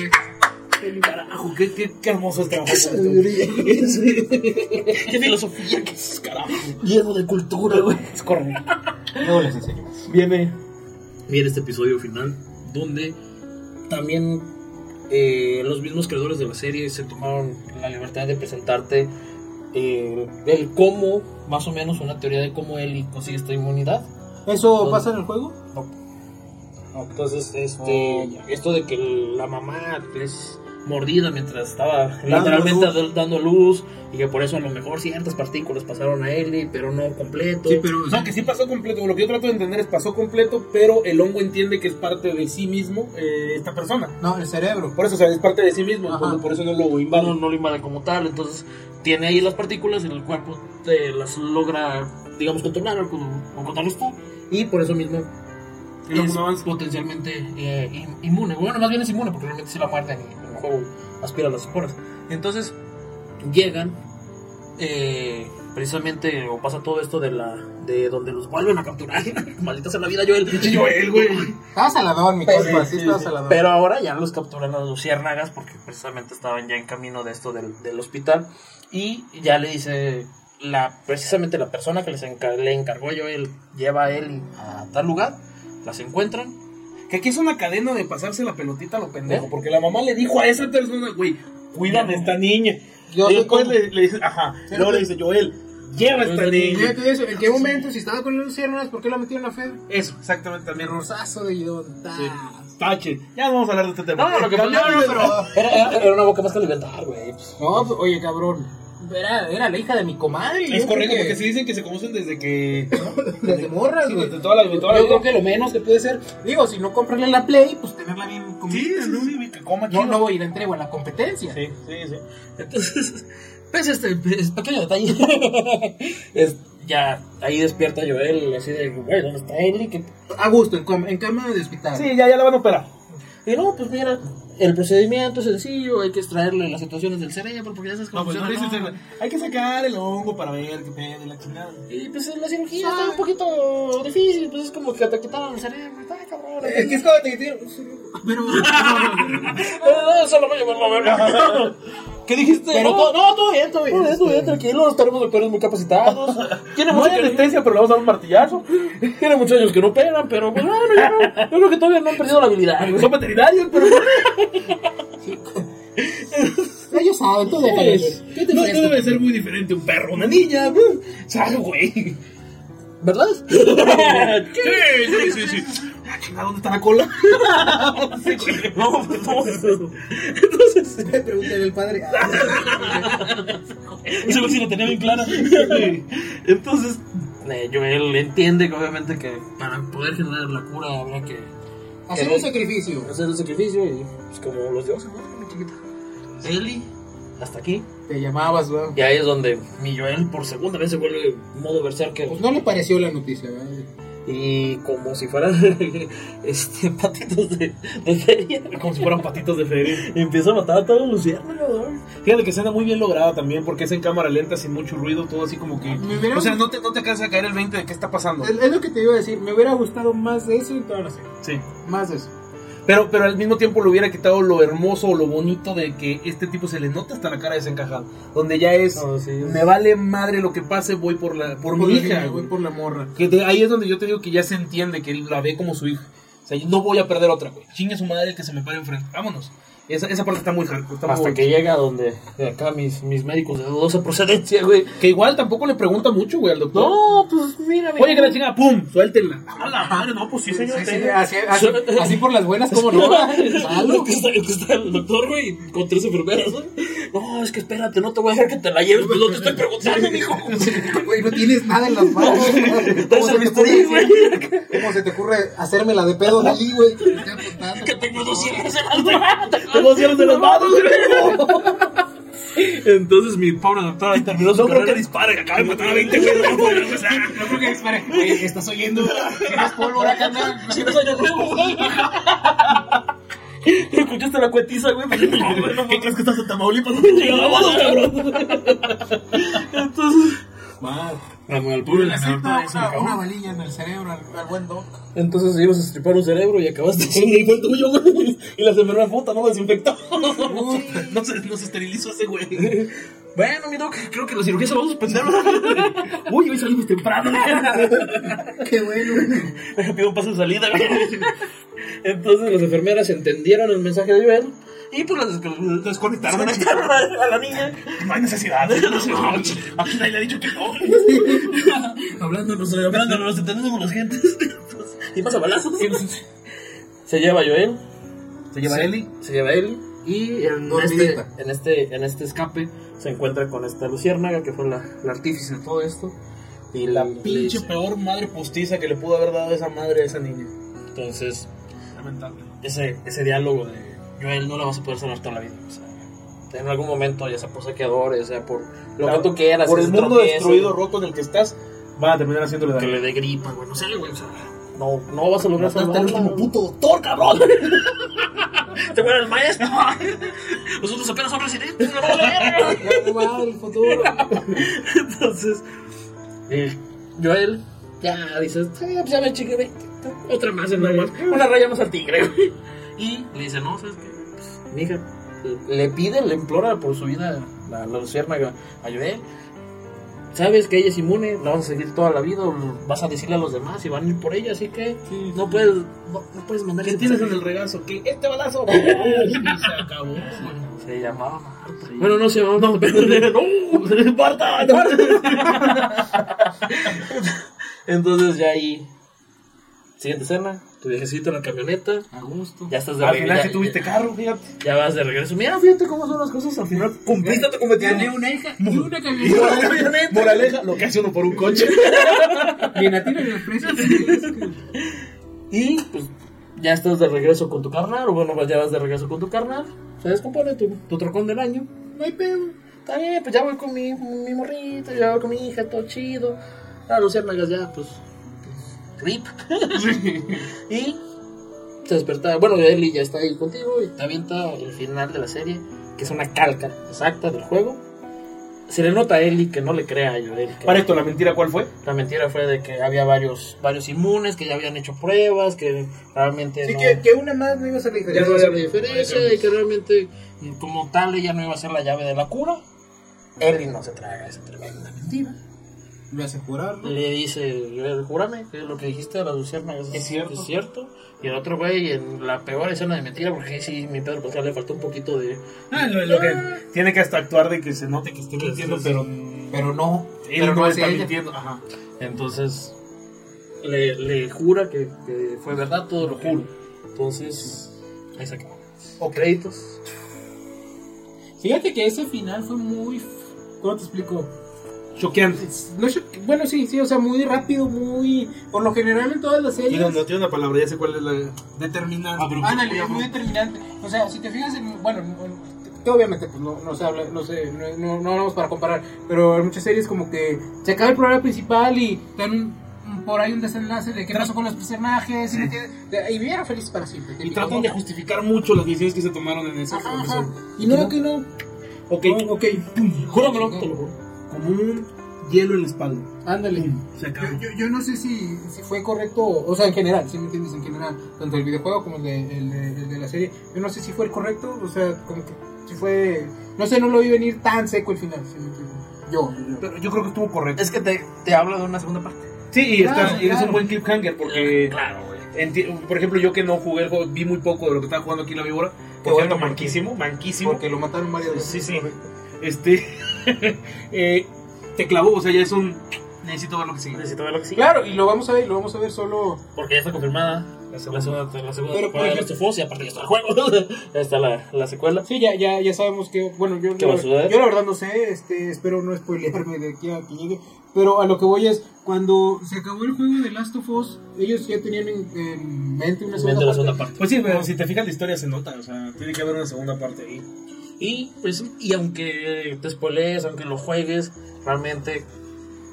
Carajo, qué, qué, qué hermoso es trabajar. Qué este güey. Qué filosofía, qué es, carajo. Lleno de cultura, güey. Es correcto. Luego les enseño. Viene, viene este episodio final donde también eh, los mismos creadores de la serie se tomaron la libertad de presentarte eh, el cómo, más o menos una teoría de cómo Ellie consigue esta inmunidad. ¿Eso pasa en el juego? Entonces, este, esto de que la mamá es mordida mientras estaba Dando literalmente luz. dando- luz y que por eso a lo mejor ciertas partículas pasaron a Ellie, pero no completo. Sí, pero... No, que sí pasó completo. Lo que yo trato de entender es pasó completo, pero el hongo entiende que es parte de sí mismo eh, esta persona. No, el cerebro. Por eso, o sea, es parte de sí mismo. Por, por eso no lo invade. no, no lo invade como tal, entonces tiene ahí las partículas y el cuerpo te las logra, digamos, controlar o, o contrarrestar y por eso mismo es no potencialmente eh, in- inmune. Bueno, más bien es inmune porque realmente si la muerden aspira las esporas. Entonces llegan eh, precisamente o pasa todo esto de la de donde los vuelven a capturar. Maldita sea la vida, Joel. Joel, güey. Estaba saladón, mi compa, sí, estaba saladón. Pero ahora ya los capturan a los luciérnagas porque precisamente estaban ya en camino de esto del, del hospital. Y ya le dice, la, precisamente la persona que les encar- le encargó a Joel, lleva a él a tal lugar. las encuentran. Que aquí es una cadena de pasarse la pelotita a lo pendejo. Porque la mamá le dijo a esa persona, güey, cuídame a esta niña. Yo y después como- le, le dice, ajá. Luego le dice, Joel, lleva a esta niña. Eso, ¿en qué momento? Si estaba con las luciernas, ¿por qué la metieron a Fed? Eso, exactamente también. Rosazo de Guidón. Tache. Ya no vamos a hablar de este tema. No, lo que no, no, pero- era, era, era una boca más que alimentar, güey. pues. No, pues, oye, cabrón. Era, era la hija de mi comadre. Es correcto, porque que- se dicen que se conocen desde que. Desde morras, Sí, güey. desde toda la- toda Yo creo que lo menos que puede ser, digo, si no comprarle la Play, pues tenerla bien Sí, comida. no, y que coma No, no voy a ir entrego a la competencia. Sí, sí, sí. Entonces, pese a este es pequeño detalle, es, ya ahí despierta Joel, así de, güey, ¿dónde está? ¿Qué A gusto, en cama de hospital. Sí, ya, ya la van a operar. Y no, pues mira, el procedimiento es sencillo, hay que extraerle las situaciones del cerebro, porque ya sabes cómo No, pues no funciona, ¿no? hay que sacar el hongo para ver qué pedo la chingada. Y pues la cirugía está un poquito difícil, pues es como que te quitaron el cerebro, está cabrón. Es que es como te digo, Pero, No, eso lo voy a verga. ¿Qué dijiste? pero no, todo, no, todo bien, todo bien. no, esto bien, tranquilo, tenemos doctores muy capacitados. Tiene No mucha hay anestesia, pero le vamos a dar un martillazo. Tiene muchos años que no operan, pero pues bueno, yo, no- yo creo que todavía no han perdido la habilidad. Son veterinarios, pero. Ellos saben, tú déjalo. Es- ¿Qué te No, no debe ser muy diferente un perro, una niña. ¿Sabes, güey? ¿Verdad? Sí, sí, sí, sí. Ah, chingada, ¿dónde está la cola? Sí. No, no. Entonces, Pregúntale al padre. güey sí lo tenía bien claro. Entonces, eh, Joel entiende que obviamente que para poder generar la cura habrá que Hacer un sacrificio. hacer el sacrificio y pues como los dioses, ¿no? Chiquita. Eli, hasta aquí. Te llamabas, güey. Y ahí es donde mi Joel por segunda vez se vuelve modo berserker. Pues no le pareció la noticia, ¿verdad? Y como si fueran este, patitos de, de feria. Como si fueran patitos de feria. Empieza a matar a todos los. Fíjate que escena muy bien lograda también, porque es en cámara lenta, sin mucho ruido, todo así como que. Hubiera- O sea, no te, no te alcanza a caer el 20 de qué está pasando. Es, es lo que te iba a decir. Me hubiera gustado más de eso en toda la serie. Sí. Más de eso. Pero, pero al mismo tiempo le hubiera quitado lo hermoso o lo bonito de que este tipo se le nota hasta la cara desencajada. Donde ya es. No, sí, es- Me vale madre lo que pase, voy por la por, mi hija. voy por la morra. Que de- ahí es donde yo te digo que ya se entiende que él la ve como su hija. O sea, yo no voy a perder otra, güey. Chingue su madre que se me pare enfrente. Vámonos. Esa, esa parte está muy está Hasta que llega donde acá mis, mis médicos de dudosa procedencia, güey. Que igual tampoco le pregunta mucho, güey, al doctor. No, pues mira, Oye, que la chinga, pum, suéltenla. A la madre, no, pues sí, señor. Sí, sí, tenga. así, así, así por las buenas, como no? Lo que está, lo que está el doctor, güey, con tres enfermeras, ¿no? No, es que espérate, no te voy a dejar que te la lleves, pues no te estoy preguntando, mijo. Güey, no tienes nada en las manos. ¿Cómo se, te ocurre, ¿Cómo se te ocurre hacerme la de pedo de allí, güey? Que tengo dos cierres en las manos. Tengo cierres de las manos, Entonces mi pobre doctor ahí terminó su No creo que dispare, que acaba de matar a 20 güey. O sea, No creo que espere. Güey, ¿estás oyendo? ¿Tienes pólvora, carnal? Si no soy yo, güey. ¿Escuchaste la cuetiza, güey? ¿Qué crees que estás en Tamaulipas? No te llegábamos, cabrón. Entonces, Mal. al pobre Le acepta una, una balilla en el cerebro al, al buen doc. Entonces ibas a estripar un cerebro y acabaste y fue el tuyo, güey. Y la enfermera puta no lo desinfectó. No se, no se esterilizó ese güey. Bueno, mi doc, creo que la cirugía se va a suspender. Uy, hoy salimos temprano. Qué bueno. Me pido un paso de salida, güey. Entonces las enfermeras entendieron el mensaje de Joel y pues las des- desconectaron a la, a la niña. No hay necesidad. Aquí nadie le ha dicho que no. Hablándonos, hablándonos, entendiendo con las gentes. y pasa balazos. Se lleva Joel, Se lleva Eli. se lleva él y en este, en, este, en este escape se encuentra con esta luciérnaga que fue la, la artífice de todo esto. Y La pinche dice- peor madre postiza que le pudo haber dado esa madre a esa niña. Entonces, Lamentable. ese, ese diálogo de Joel no la vas a poder sanar toda la vida. O sea, en algún momento, ya sea por saqueadores, ya sea por lo Claro, que tú quieras. Por que el mundo tropiece, destruido, roto en el que estás, van a terminar haciéndole Que daño. le dé gripa, güey. No sé, güey. O sea, no, no vas a lograr salvarla. último puto doctor, cabrón. Te muere el maestro. Nosotros apenas somos residentes. No vamos a ver. Ya va el futuro. Entonces, eh, Joel, ya dices, "Eh, pues ya me chingué, ve, otra más, una raya más al tigre. Y le dice, no, ¿sabes qué? Pues, mija, le pide, le implora por su vida la, la luciérnaga a Joel. Sabes que ella es inmune, la vas a seguir toda la vida, vas a decirle a los demás y van a ir por ella, así que no puedes no, no puedes mandar ¿Qué tienes en el regazo? ¿Qué? Este balazo. y se acabó. Se llamaba Marta. Bueno, no se llamaba Marta, pero no, Marta, no. Entonces ya ahí siguiente escena, tu viajecito en la camioneta, A gusto. ya estás de Al regreso. final ya- que tuviste carro, fíjate. Ya vas de regreso. Mira, fíjate cómo son las cosas. Al final cumpliste tu cometido. Gané una hija y una camioneta. Moraleja, lo que hace uno por un coche. Bien, a ti no. Y pues ya estás de regreso con tu carnal. O bueno, ya vas de regreso con tu carnal. Se descompone tu, tu trocón del año. No hay pedo. Está bien, pues ya voy con mi, mi morrito. Ya voy con mi hija, todo chido. Ah, los ciérnagas ya, pues. Rip. y te desperta. Bueno, Eli ya está ahí contigo y te avienta el final de la serie, que es una calca exacta del juego. Se le nota a Eli que no le crea a Joel. Para esto, ¿la mentira cuál fue? la mentira fue de que había varios varios inmunes, que ya habían hecho pruebas, que realmente Sí, no, que, que una más no iba a ser la ya diferencia. no iba a ser la diferencia y que realmente como tal ella no iba a ser la llave de la cura. Eli no se traga esa tremenda mentira. Lo hace jurar. Le dice, "Joel, júrame que lo que dijiste de las luciérnagas Es cierto. es cierto. Y el otro güey en la peor escena de mentira, porque ahí sí, mi Pedro Pascal le faltó un poquito de... Ah, lo, lo que tiene que hasta actuar de que se note que esté Sí, mintiendo, sí, sí. pero. Pero no. Él pero no, hace está ella. mintiendo. Ajá. Entonces le, le jura que, que fue verdad, todo lo juro. Entonces, ahí se acabó. O créditos. Fíjate que ese final fue muy. ¿Cómo te explico? Choqueante. No bueno, sí, sí, o sea, muy rápido, muy. Por lo general en todas las series. no, no tiene una palabra, ya sé cuál es la determinante. Ándale, es muy determinante. O sea, si te fijas en. Bueno, en- que obviamente pues no, no se habla, no sé, no, no, no hablamos para comparar, pero en muchas series como que se acaba el programa principal y te dan un- un- por ahí un desenlace de qué pasó con los personajes y, vivieron felices para siempre. Y tratan de justificar mucho las decisiones que se tomaron en ese ajá. Y no, que no. Ok, No, ok. Júramelo, te lo juro. Como un hielo en la espalda. Ándale. Se acabó. Yo, yo, yo no sé si, si fue correcto, o sea, en general, si me entiendes, en general, tanto el videojuego como el de, el, de, el de la serie, yo no sé si fue el correcto, o sea, como que si fue, no sé, no lo vi venir tan seco el final, si me entiendes. Yo. Pero yo creo que estuvo correcto. Es que te, te hablo de una segunda parte. Sí, y, está- Claro, y es un buen cliffhanger porque. Claro, güey. por ejemplo, yo que no jugué el juego, vi muy poco de lo que estaba jugando aquí en la víbora. Por cierto, porque- manquísimo, manquísimo. Porque lo mataron varias veces. Sí, sí. Este. eh, te clavó, o sea, ya es un. Necesito ver lo que sigue. Necesito ver lo que sigue. Claro, y lo vamos a ver, lo vamos a ver solo. Porque ya está confirmada la segunda, la segunda Pero, temporada por de ejemplo- Last of Us, y aparte ya está el juego. ya está la, la secuela. Sí, ya, ya, ya sabemos que, bueno, yo, ¿Qué va a suceder? yo la verdad no sé, este, espero no spoilearme de aquí a que llegue, pero a lo que voy es, cuando se acabó el juego de Last of Us, ellos ya tenían en, en mente una segunda la parte. segunda parte. Pues sí, pero si te fijas, la historia se nota, o sea, tiene que haber una segunda parte ahí. Y, pues, y aunque te spoilees, aunque lo juegues, realmente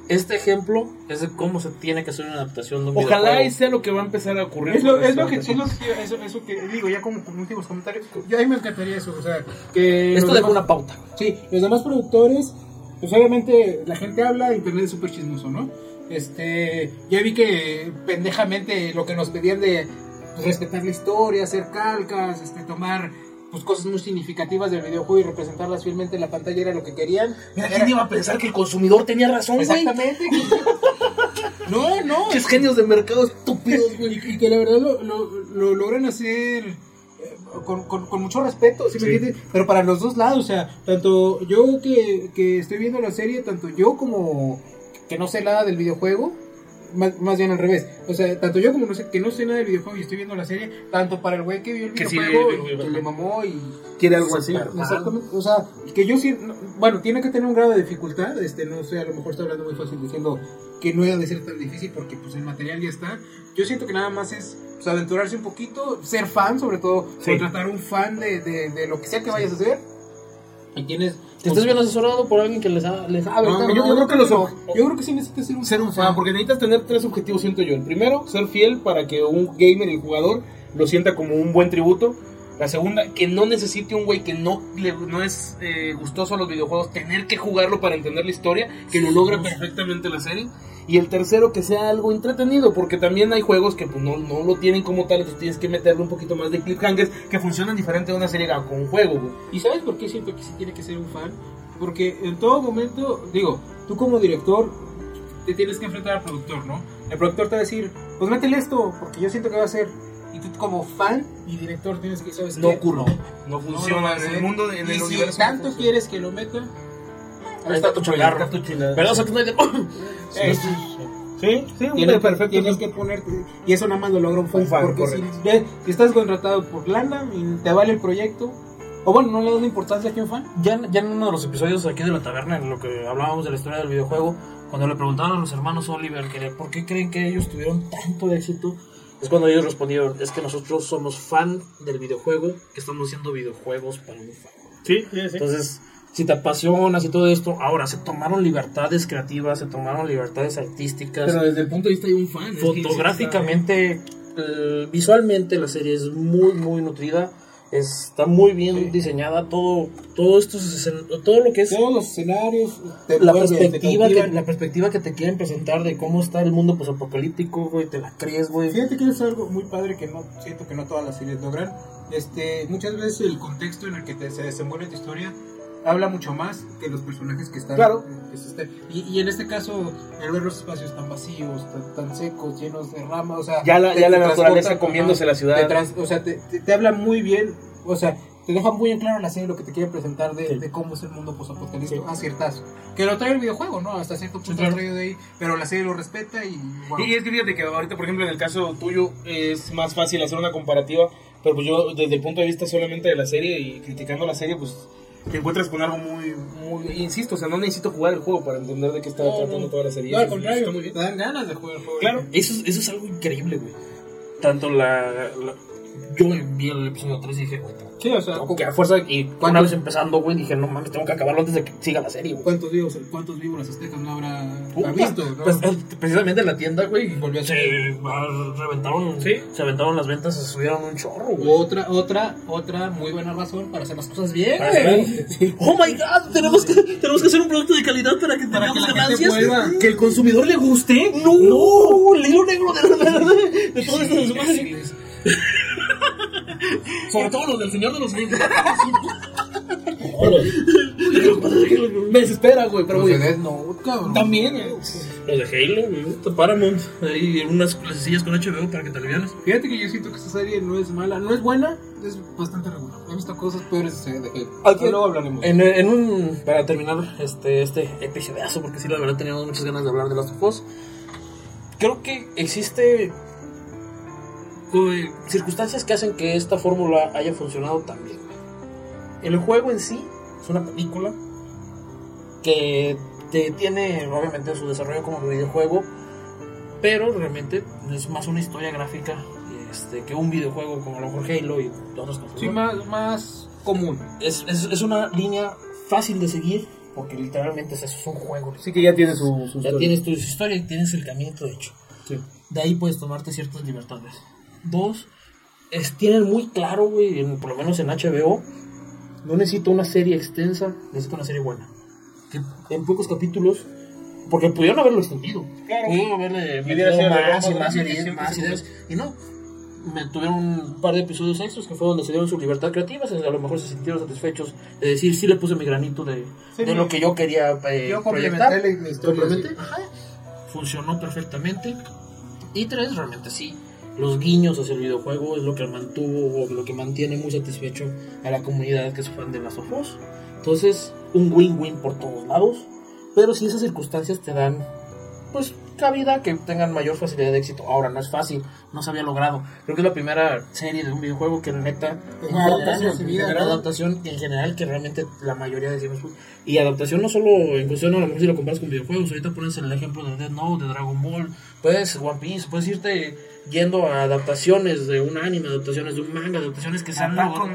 este ejemplo es de cómo se tiene que hacer una adaptación de un Ojalá y sea lo que va a empezar a ocurrir. Es lo, es lo que, es lo que, eso, eso que digo, ya como con últimos comentarios, yo a mí me encantaría eso, o sea, que... Esto deja una pauta. Sí, los demás productores, pues obviamente la gente habla, internet es súper chismoso, ¿no? Este, ya vi que pendejamente lo que nos pedían de pues, respetar la historia, hacer calcas, este, tomar pues cosas muy significativas del videojuego y representarlas fielmente en la pantalla era lo que querían. Mira, Era- ¿quién iba a pensar que el consumidor tenía razón, güey? Exactamente. no, no. Muchos genios de mercado estúpidos, güey. Y, y que la verdad lo, lo, lo logran hacer eh, con, con, con mucho respeto, ¿sí me Sí. entiendes? Pero para los dos lados, o sea, tanto yo que, que estoy viendo la serie, tanto yo como que no sé nada del videojuego, más, más bien al revés. O sea, tanto yo como no sé, que no sé nada del videojuego y estoy viendo la serie, tanto para el güey que vio el Que sí, videojuego, el- el- y que le mamó y... Quiere algo así. Exactamente, o sea, que yo sí, no- bueno, tiene que tener un grado de dificultad, este, no sé, a lo mejor está hablando muy fácil diciendo que no iba de ser tan difícil porque pues el material ya está. Yo siento que nada más es pues, aventurarse un poquito, ser fan, sobre todo, Sí. contratar un fan de, de, de lo que sea que vayas a hacer. Y tienes... Que estés bien asesorado por alguien que les, ha- les sabe. No, yo, yo creo que los-. Yo creo que sí necesitas ser un Ser un fan, porque necesitas tener tres objetivos, siento yo. El primero, ser fiel para que un gamer, el jugador, lo sienta como un buen tributo. La segunda, que no necesite un güey que no, le- no es eh, gustoso a los videojuegos, tener que jugarlo para entender la historia, que lo logra perfectamente la serie. Y el tercero, que sea algo entretenido, porque también hay juegos que pues, no, no lo tienen como tal, entonces tienes que meterle un poquito más de cliffhangers que funcionan diferente de una serie a con un juego, güey. ¿Y sabes por qué siento que sí tiene que ser un fan? Porque en todo momento, digo, tú como director te tienes que enfrentar al productor, ¿no? El productor te va a decir, pues métele esto, porque yo siento que va a ser. Y tú como fan y director tienes que, ¿sabes No qué? ocurre. No No funciona va a en el mundo, en y el si universo. tanto no quieres que lo meta, Ahí está tu chagarro. Está tu Zack Snyder. eh, Sí, sí, tienes, que- perfecto. tienes que ponerte. Y eso nada más lo logra un fan. Un fan, porque si, si estás contratado por lana y te vale el proyecto, o bueno, no le das importancia que un fan. Ya, ya en uno de los episodios aquí de la taberna, en lo que hablábamos de la historia del videojuego, cuando le preguntaban a los hermanos Oliver que por qué creen que ellos tuvieron tanto éxito, es cuando ellos respondieron, es que nosotros somos fan del videojuego, que estamos haciendo videojuegos para un fan. Sí, sí, sí. Entonces, si te apasionas y todo esto, ahora se tomaron libertades creativas, se tomaron libertades artísticas, Pero desde el punto de vista de un fan. es que sí fotográficamente, eh, visualmente la serie es muy, muy nutrida. Está muy bien diseñada, todo, todo esto, todo lo que es Todos los escenarios. te la te perspectiva, que, la perspectiva que te quieren presentar de cómo está el mundo posapocalíptico, güey, te la crees, güey. Fíjate que es algo muy padre que no siento que no todas las series logran. Este, muchas veces el contexto en el que te, se desenvuelve tu historia habla mucho más que los personajes que están. Claro. que se están- y, y en este caso, el ver los espacios tan vacíos, tan, tan secos, llenos de ramas, o sea, Ya la- te- ya la naturaleza comiéndose la ciudad. te trans- o sea, te, te- te habla muy bien, o sea, te deja muy en claro la serie lo que te quiere presentar de, de cómo es el mundo posapocalíptico a ciertas. Que lo trae el videojuego, ¿no? Hasta cierto punto lo trae de ahí, pero la serie lo respeta y. Y es que fíjate que ahorita, por ejemplo, en el caso tuyo es más fácil hacer una comparativa, pero pues yo desde el punto de vista solamente de la serie y criticando la serie, pues te encuentras con algo muy, muy, insisto, o sea, no necesito jugar el juego para entender de qué está tratando toda la serie. No, al contrario, te dan ganas de jugar el juego. Claro. Eso, es- eso es algo increíble, güey. Tanto la, la- Yo vi el episodio 3 y dije, güey, Sí, o sea, tengo que a fuerza. Y una vez empezando, güey, dije, no mames, tengo que acabarlo antes de que siga la serie, güey. ¿cuántos vivos, cuántos víboras aztecas no habrá Puta, visto? ¿no? pues, precisamente en la tienda, güey, Volvió a se reventaron, ¿Sí? se aventaron las ventas, se subieron un chorro, güey. otra, otra, otra muy buena razón para hacer las cosas bien. Güey. Oh my god, tenemos que, tenemos que hacer un producto de calidad para que Para tengamos que ganancias. Que el consumidor le guste. No, el hilo negro de, de, de todo esto. Sobre todo los del Señor de los Anillos. Me desespera, güey, pero güey. También, eh. Los de Halo, güey. Paramount. Ahí unas clasecillas con HBO para que te alivianes. Fíjate que yo siento que esta serie no es mala, no es buena, es bastante regular. He visto cosas peores de de Halo. Aquí- Pero luego hablaremos. En, en un. Para terminar este, este episodio, porque sí, la verdad teníamos muchas ganas de hablar de Last of Us. Creo que existe. Eh, circunstancias que hacen que esta fórmula haya funcionado tan bien. El juego en sí es una película que te tiene, obviamente, su desarrollo como videojuego, pero realmente es más una historia gráfica este, que un videojuego como a lo mejor Halo y otras cosas. Sí, más, más común. es, es, es una línea fácil de seguir porque literalmente es eso, es un juego. Sí que ya tiene su, su Ya historia. tienes tu historia y tienes el caminito hecho. Sí. De ahí puedes tomarte ciertas libertades. Dos, es, tienen muy claro, güey, en- por lo menos en HBO, no necesito una serie extensa, necesito una serie buena. Que en pocos capítulos, porque pudieron haberlo extendido. Claro. Pudieron haberle metido más y más ¿no? ideas, Siempre más se ideas. Y no, me tuvieron un par de episodios extras que fue donde se dieron su libertad creativa, a lo mejor se sintieron satisfechos de decir, sí le puse mi granito de, Sí, de lo que yo quería eh, Yo proyectar. la historia. Sí. Funcionó perfectamente. Y tres, realmente sí. Los guiños hacia el videojuego es lo que mantuvo o lo que mantiene muy satisfecho a la comunidad que es fan de las of Us. Entonces, un win-win por todos lados. Pero si esas circunstancias te dan, pues, cabida que tengan mayor facilidad de éxito. Ahora, no es fácil, no se había logrado. Creo que es la primera serie de un videojuego que, neta, Es una adaptación adaptación en general que realmente la mayoría decimos y adaptación no solo en cuestión a lo mejor si lo comparas con videojuegos ahorita pones el ejemplo de Dead Note de Dragon Ball puedes One Piece puedes irte yendo a adaptaciones de un anime adaptaciones de un manga adaptaciones que se han logrado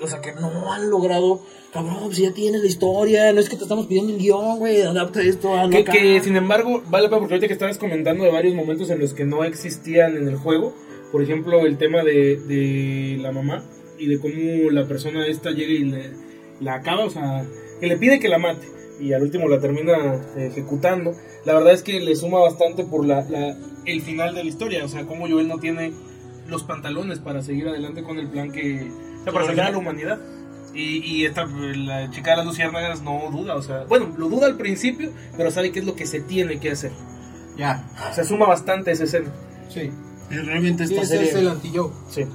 o sea que no han logrado cabrón si ya tienes la historia no es que te estamos pidiendo el guion güey adapta esto a Que, que, sin embargo, vale la pena porque ahorita que estabas comentando de varios momentos en los que no existían en el juego, por ejemplo, el tema de, de la mamá y de cómo la persona esta llega y le, la acaba, o sea, que le pide que la mate y al último la termina eh, ejecutando. La verdad es que le suma bastante por la, la- el final de la historia, o sea, cómo Joel no tiene los pantalones para seguir adelante con el plan que, o sea, para salvar a la humanidad. Y, y esta, la chica de las luciérnagas no duda, o sea, bueno, lo duda al principio, pero sabe qué es lo que se tiene que hacer. Ya, Se suma bastante a esa escena. sí. Realmente Sí, esta ese serie... es el anti-Joe. Sí.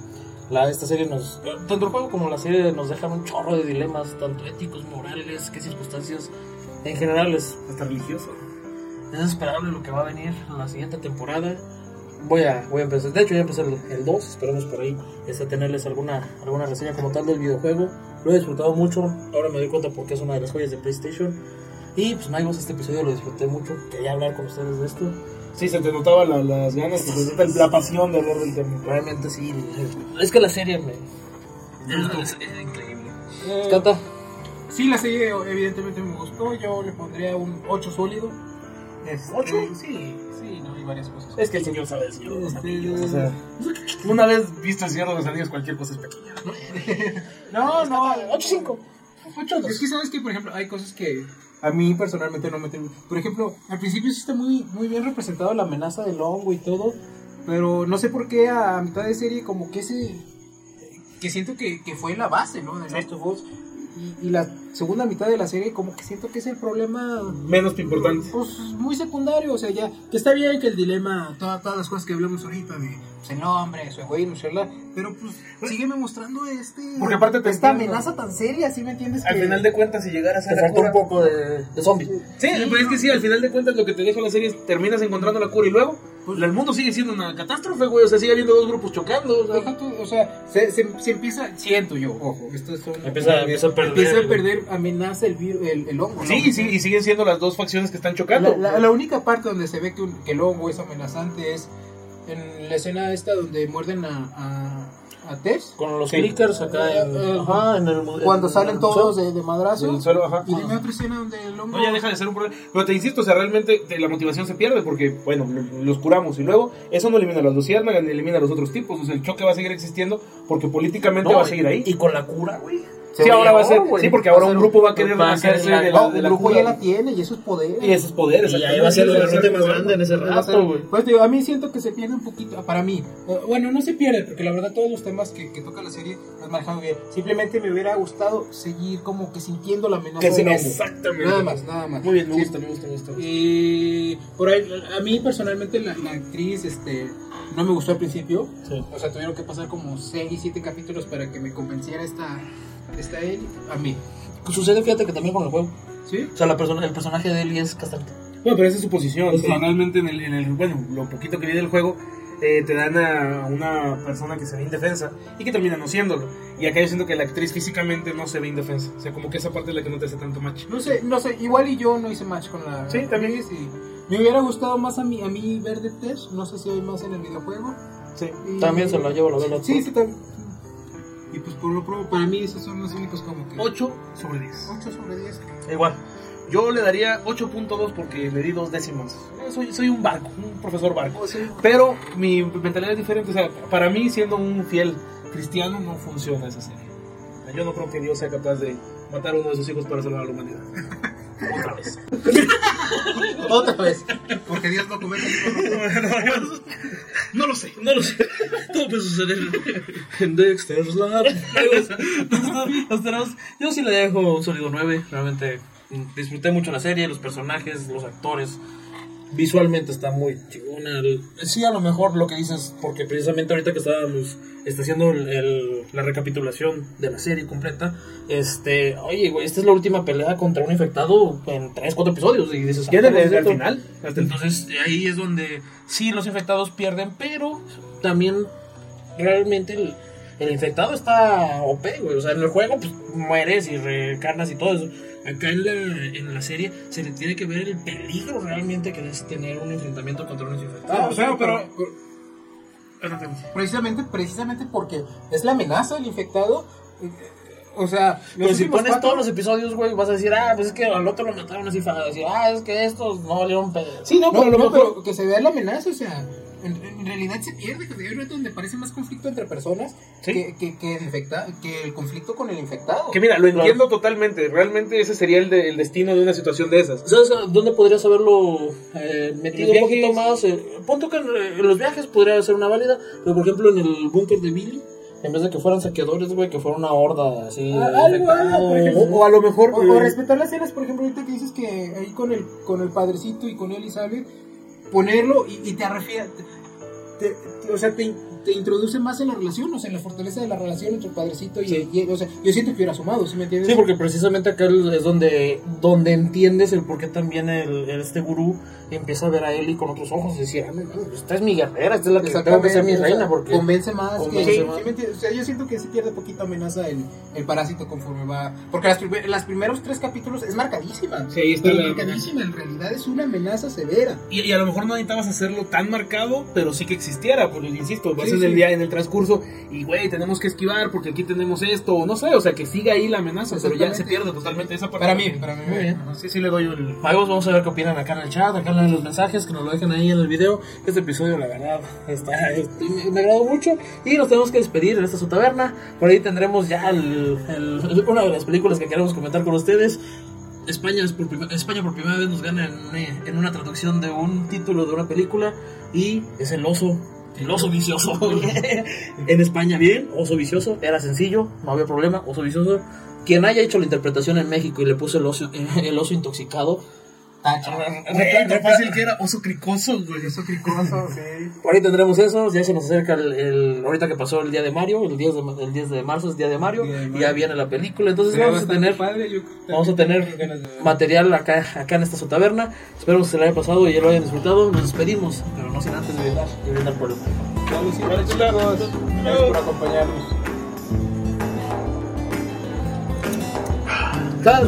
La, esta serie nos. Tanto el juego como la serie nos dejan un chorro de dilemas, tanto éticos, morales, qué circunstancias. En general es, Hasta religioso. es esperable lo que va a venir en la siguiente temporada. Voy a, voy a empezar, de hecho ya empecé el, el 2, esperemos por ahí este, tenerles alguna, alguna reseña como tal del videojuego. Lo he disfrutado mucho, ahora me doy cuenta porque es una de las joyas de PlayStation. Y pues Maigos, este episodio lo disfruté mucho, quería hablar con ustedes de esto. Sí, se te notaban la- las ganas, se te nota la pasión de hablar del tema. Realmente sí, es que la serie me... Es, es increíble. Eh, Cata, Sí, la serie evidentemente me gustó. Yo le pondría un 8 sólido. Este, ¿Ocho? Sí, varias cosas. Es que el señor sabe señor de los Este, anillos, o sea, una vez visto el señor de los anillos, cualquier cosa es pequeña. No, no, 8-5. Es que sabes que, por ejemplo, hay cosas que a mí personalmente no me terminan. Por ejemplo, al principio sí está muy, muy bien representado la amenaza del hongo y todo, pero no sé por qué a mitad de serie como que ese... que siento que, que fue la base, ¿no? De Last of Us. Y, y la segunda mitad de la serie como que siento que es el problema Menos importante. pues muy secundario, o sea, ya que está bien que el dilema, todas, todas las cosas que hablamos ahorita de pues, el hombre, su egoísmo, shalala, pero pues sígueme mostrando este Porque aparte te esta entiendo. amenaza tan seria, ¿sí me entiendes? Al Que- final de cuentas, si llegaras a faltó un poco de, de zombie. Sí, pero es que sí, al final de cuentas lo que te deja la serie es terminas encontrando la cura y luego pues, el mundo sigue siendo una catástrofe, güey. O sea, sigue habiendo dos grupos chocando. O sea, Deja tú, o sea, se, se, se empieza, siento yo, ojo, esto es un- Empieza- empieza a perder empieza a el- perder amenaza el, vir- el, el hongo, ¿no? sí, sí, y siguen siendo las dos facciones que están chocando. La, la- la única parte donde se ve que, un- que el hongo es amenazante es en la escena esta donde muerden a, a, a Tess. Con los Sí. clickers acá en, Eh, ajá, en el Cuando en- salen en- todos de, de madrazo. Del suelo, ajá. Y dime otra escena donde el hongo... No, ya deja de ser un problema. Pero te insisto, o sea, realmente te- la motivación se pierde porque, bueno, lo- los curamos y luego eso no elimina a las luciérnagas ni elimina a los otros tipos. O sea, el choque va a seguir existiendo porque políticamente No, va a seguir ahí. Y con la cura, güey. Sí, ahora va a ser. Sí, porque ahora un grupo va a querer va a hacerse de la, la grupo ya la tiene y esos poderes. Y esos poderes. Y ahí va a ser el derrote más grande en ese rato, güey. Pues digo, a mí siento que se pierde un poquito, para mí, eh, bueno, no se pierde, porque la verdad todos los temas que, que toca la serie los manejamos bien. Simplemente me hubiera gustado seguir como que sintiendo la amenaza Que hongo. exactamente. Nada más, nada más. Muy bien, me Sí. gusta, me gusta, me gusta. Y por ahí, a mí personalmente la, la actriz este, no me gustó al principio. Sí. O sea, tuvieron que pasar como 6, 7 capítulos para que me convenciera esta, esta Ellie. A mí. Sucede, fíjate que también con el juego. ¿Sí? O sea, la persona, el personaje de Ellie es castrante. Bueno, pero esa es su posición. Sí. Realmente en el, en el, bueno, lo poquito que vi del juego, eh, te dan a una persona que se ve indefensa y que termina no siéndolo. Y acá yo siento que la actriz físicamente no se ve indefensa. O sea, como que esa parte es la que no te hace tanto match. No sé, no sé, igual y yo no hice match con la Sí, también. y me hubiera gustado más a mí, a mí ver de Tess, no sé si hay más en el videojuego. Sí. Y- También se la llevo la vela. Sí, sí, también. Y pues por lo pro, para mí esos son los únicos como que 8 sobre 10. 8 sobre 10. Igual. Yo le daría 8.2 porque le di dos décimas. Eh, Soy, soy un barco, un profesor barco. O sea, Pero mi mentalidad es diferente. O sea, para mí, siendo un fiel cristiano, no funciona esa serie. Yo no creo que Dios sea capaz de matar a uno de sus hijos para salvar a la humanidad. Otra vez. Otra vez. Porque Dios no comete No lo sé. No lo sé. Todo puede suceder en Dexter's Lab. Nos tenemos- Yo sí le dejo un sólido 9. Realmente disfruté mucho la serie, los personajes, los actores. Visualmente está muy chingona. Sí, a lo mejor lo que dices, porque precisamente ahorita que estábamos está haciendo el- el- la recapitulación de la serie completa, este, oye, güey, esta es la última pelea contra un infectado en 3, 4 episodios. Y dices, Ya ah, desde, ¿cómo es desde el final. Hasta el Entonces ahí es donde sí los infectados pierden, pero también realmente el, el infectado está OP, güey. O sea, en el juego pues mueres y recarnas y todo eso. Acá en la, en la serie se le tiene que ver el peligro realmente que es tener un enfrentamiento contra unos infectados. O sea, pero, precisamente, precisamente porque es la amenaza del infectado. eh, O sea, los Pero si últimos pones cuatro- todos los episodios, güey, vas a decir, ah, pues es que al otro lo mataron así, vas a decir, ah, es que estos no valieron pedo. Sí, no, No, pero, no, mejor- pero que se vea la amenaza, o sea, en, en realidad se pierde, que hay un rato donde parece más conflicto entre personas Sí. que, que, que el infecta- que el conflicto con el infectado. Que mira, lo entiendo totalmente. Realmente ese sería el, de- el destino de una situación de esas. ¿Sabes a dónde podrías haberlo eh, metido un poquito más? Eh, punto que en, en los viajes podría ser una válida, pero por ejemplo en el búnker de Billy, En vez de que fueran saqueadores, güey, que fuera una horda así. Ah, algo, algo, ejemplo. o, o a lo mejor. O, o eh, respetar las escenas, por ejemplo, ahorita que dices que ahí con el, con el padrecito y con Elizabeth, ponerlo y, y te te- o sea, te, te introduce más en la relación, o sea, en la fortaleza de la relación entre el padrecito y, Sí. y- o sea, yo siento que hubiera sumado, ¿sí me entiendes? Sí, porque precisamente acá es donde, donde entiendes el por qué también el, este gurú empieza a ver a Eli con otros ojos y decir, ah, no, no, esta es mi guerrera, esta es la que tengo que ser mi reina, porque... convence más. que- convence sí, más. sí me entiendes, o sea, yo siento que sí pierde poquito amenaza el, el parásito conforme va. Porque las, las primeros tres capítulos es marcadísima. Sí, ahí está la- marcadísima, en realidad es una amenaza severa. Y, y a lo mejor no necesitabas hacerlo tan marcado, pero sí que existiera, porque insisto, vas Sí, el sí. día, en el transcurso, y güey, tenemos que esquivar porque aquí tenemos esto, o no sé, o sea, que siga ahí la amenaza, pero ya se pierde totalmente esa parte. Para mí, para mí. Muy bien. Ajá, Sí, sí le doy el... Magos, vamos a ver qué opinan acá en el chat, acá en los mensajes, que nos lo dejen ahí en el video. Este episodio, la verdad, está, este, me, me agradó mucho. Y nos tenemos que despedir en esta su taberna. Por ahí tendremos ya el- el- una de las películas que queremos comentar con ustedes. España, es por España por primera vez nos gana en, una- en una traducción de un título de una película y es el oso. El oso vicioso. en España, bien, oso vicioso. Era sencillo, no había problema, oso vicioso. Quien haya hecho la interpretación en México y le puso el oso, el oso intoxicado, Tacha. Güey, tan fácil que era oso cricoso, güey. Eso cricoso, sí. Por ahí tendremos eso, ya se nos acerca el, el- ahorita que pasó el día de Mario, el 10 de, el 10 de marzo es día de Mario, Día de y ya viene la película, entonces vamos a tener padre, vamos a tener material acá, acá en esta su taberna, esperemos que se le haya pasado y ya lo hayan disfrutado, nos despedimos, pero no sin antes de brindar, de brindar por el chicos. Gracias por acompañarnos. Cada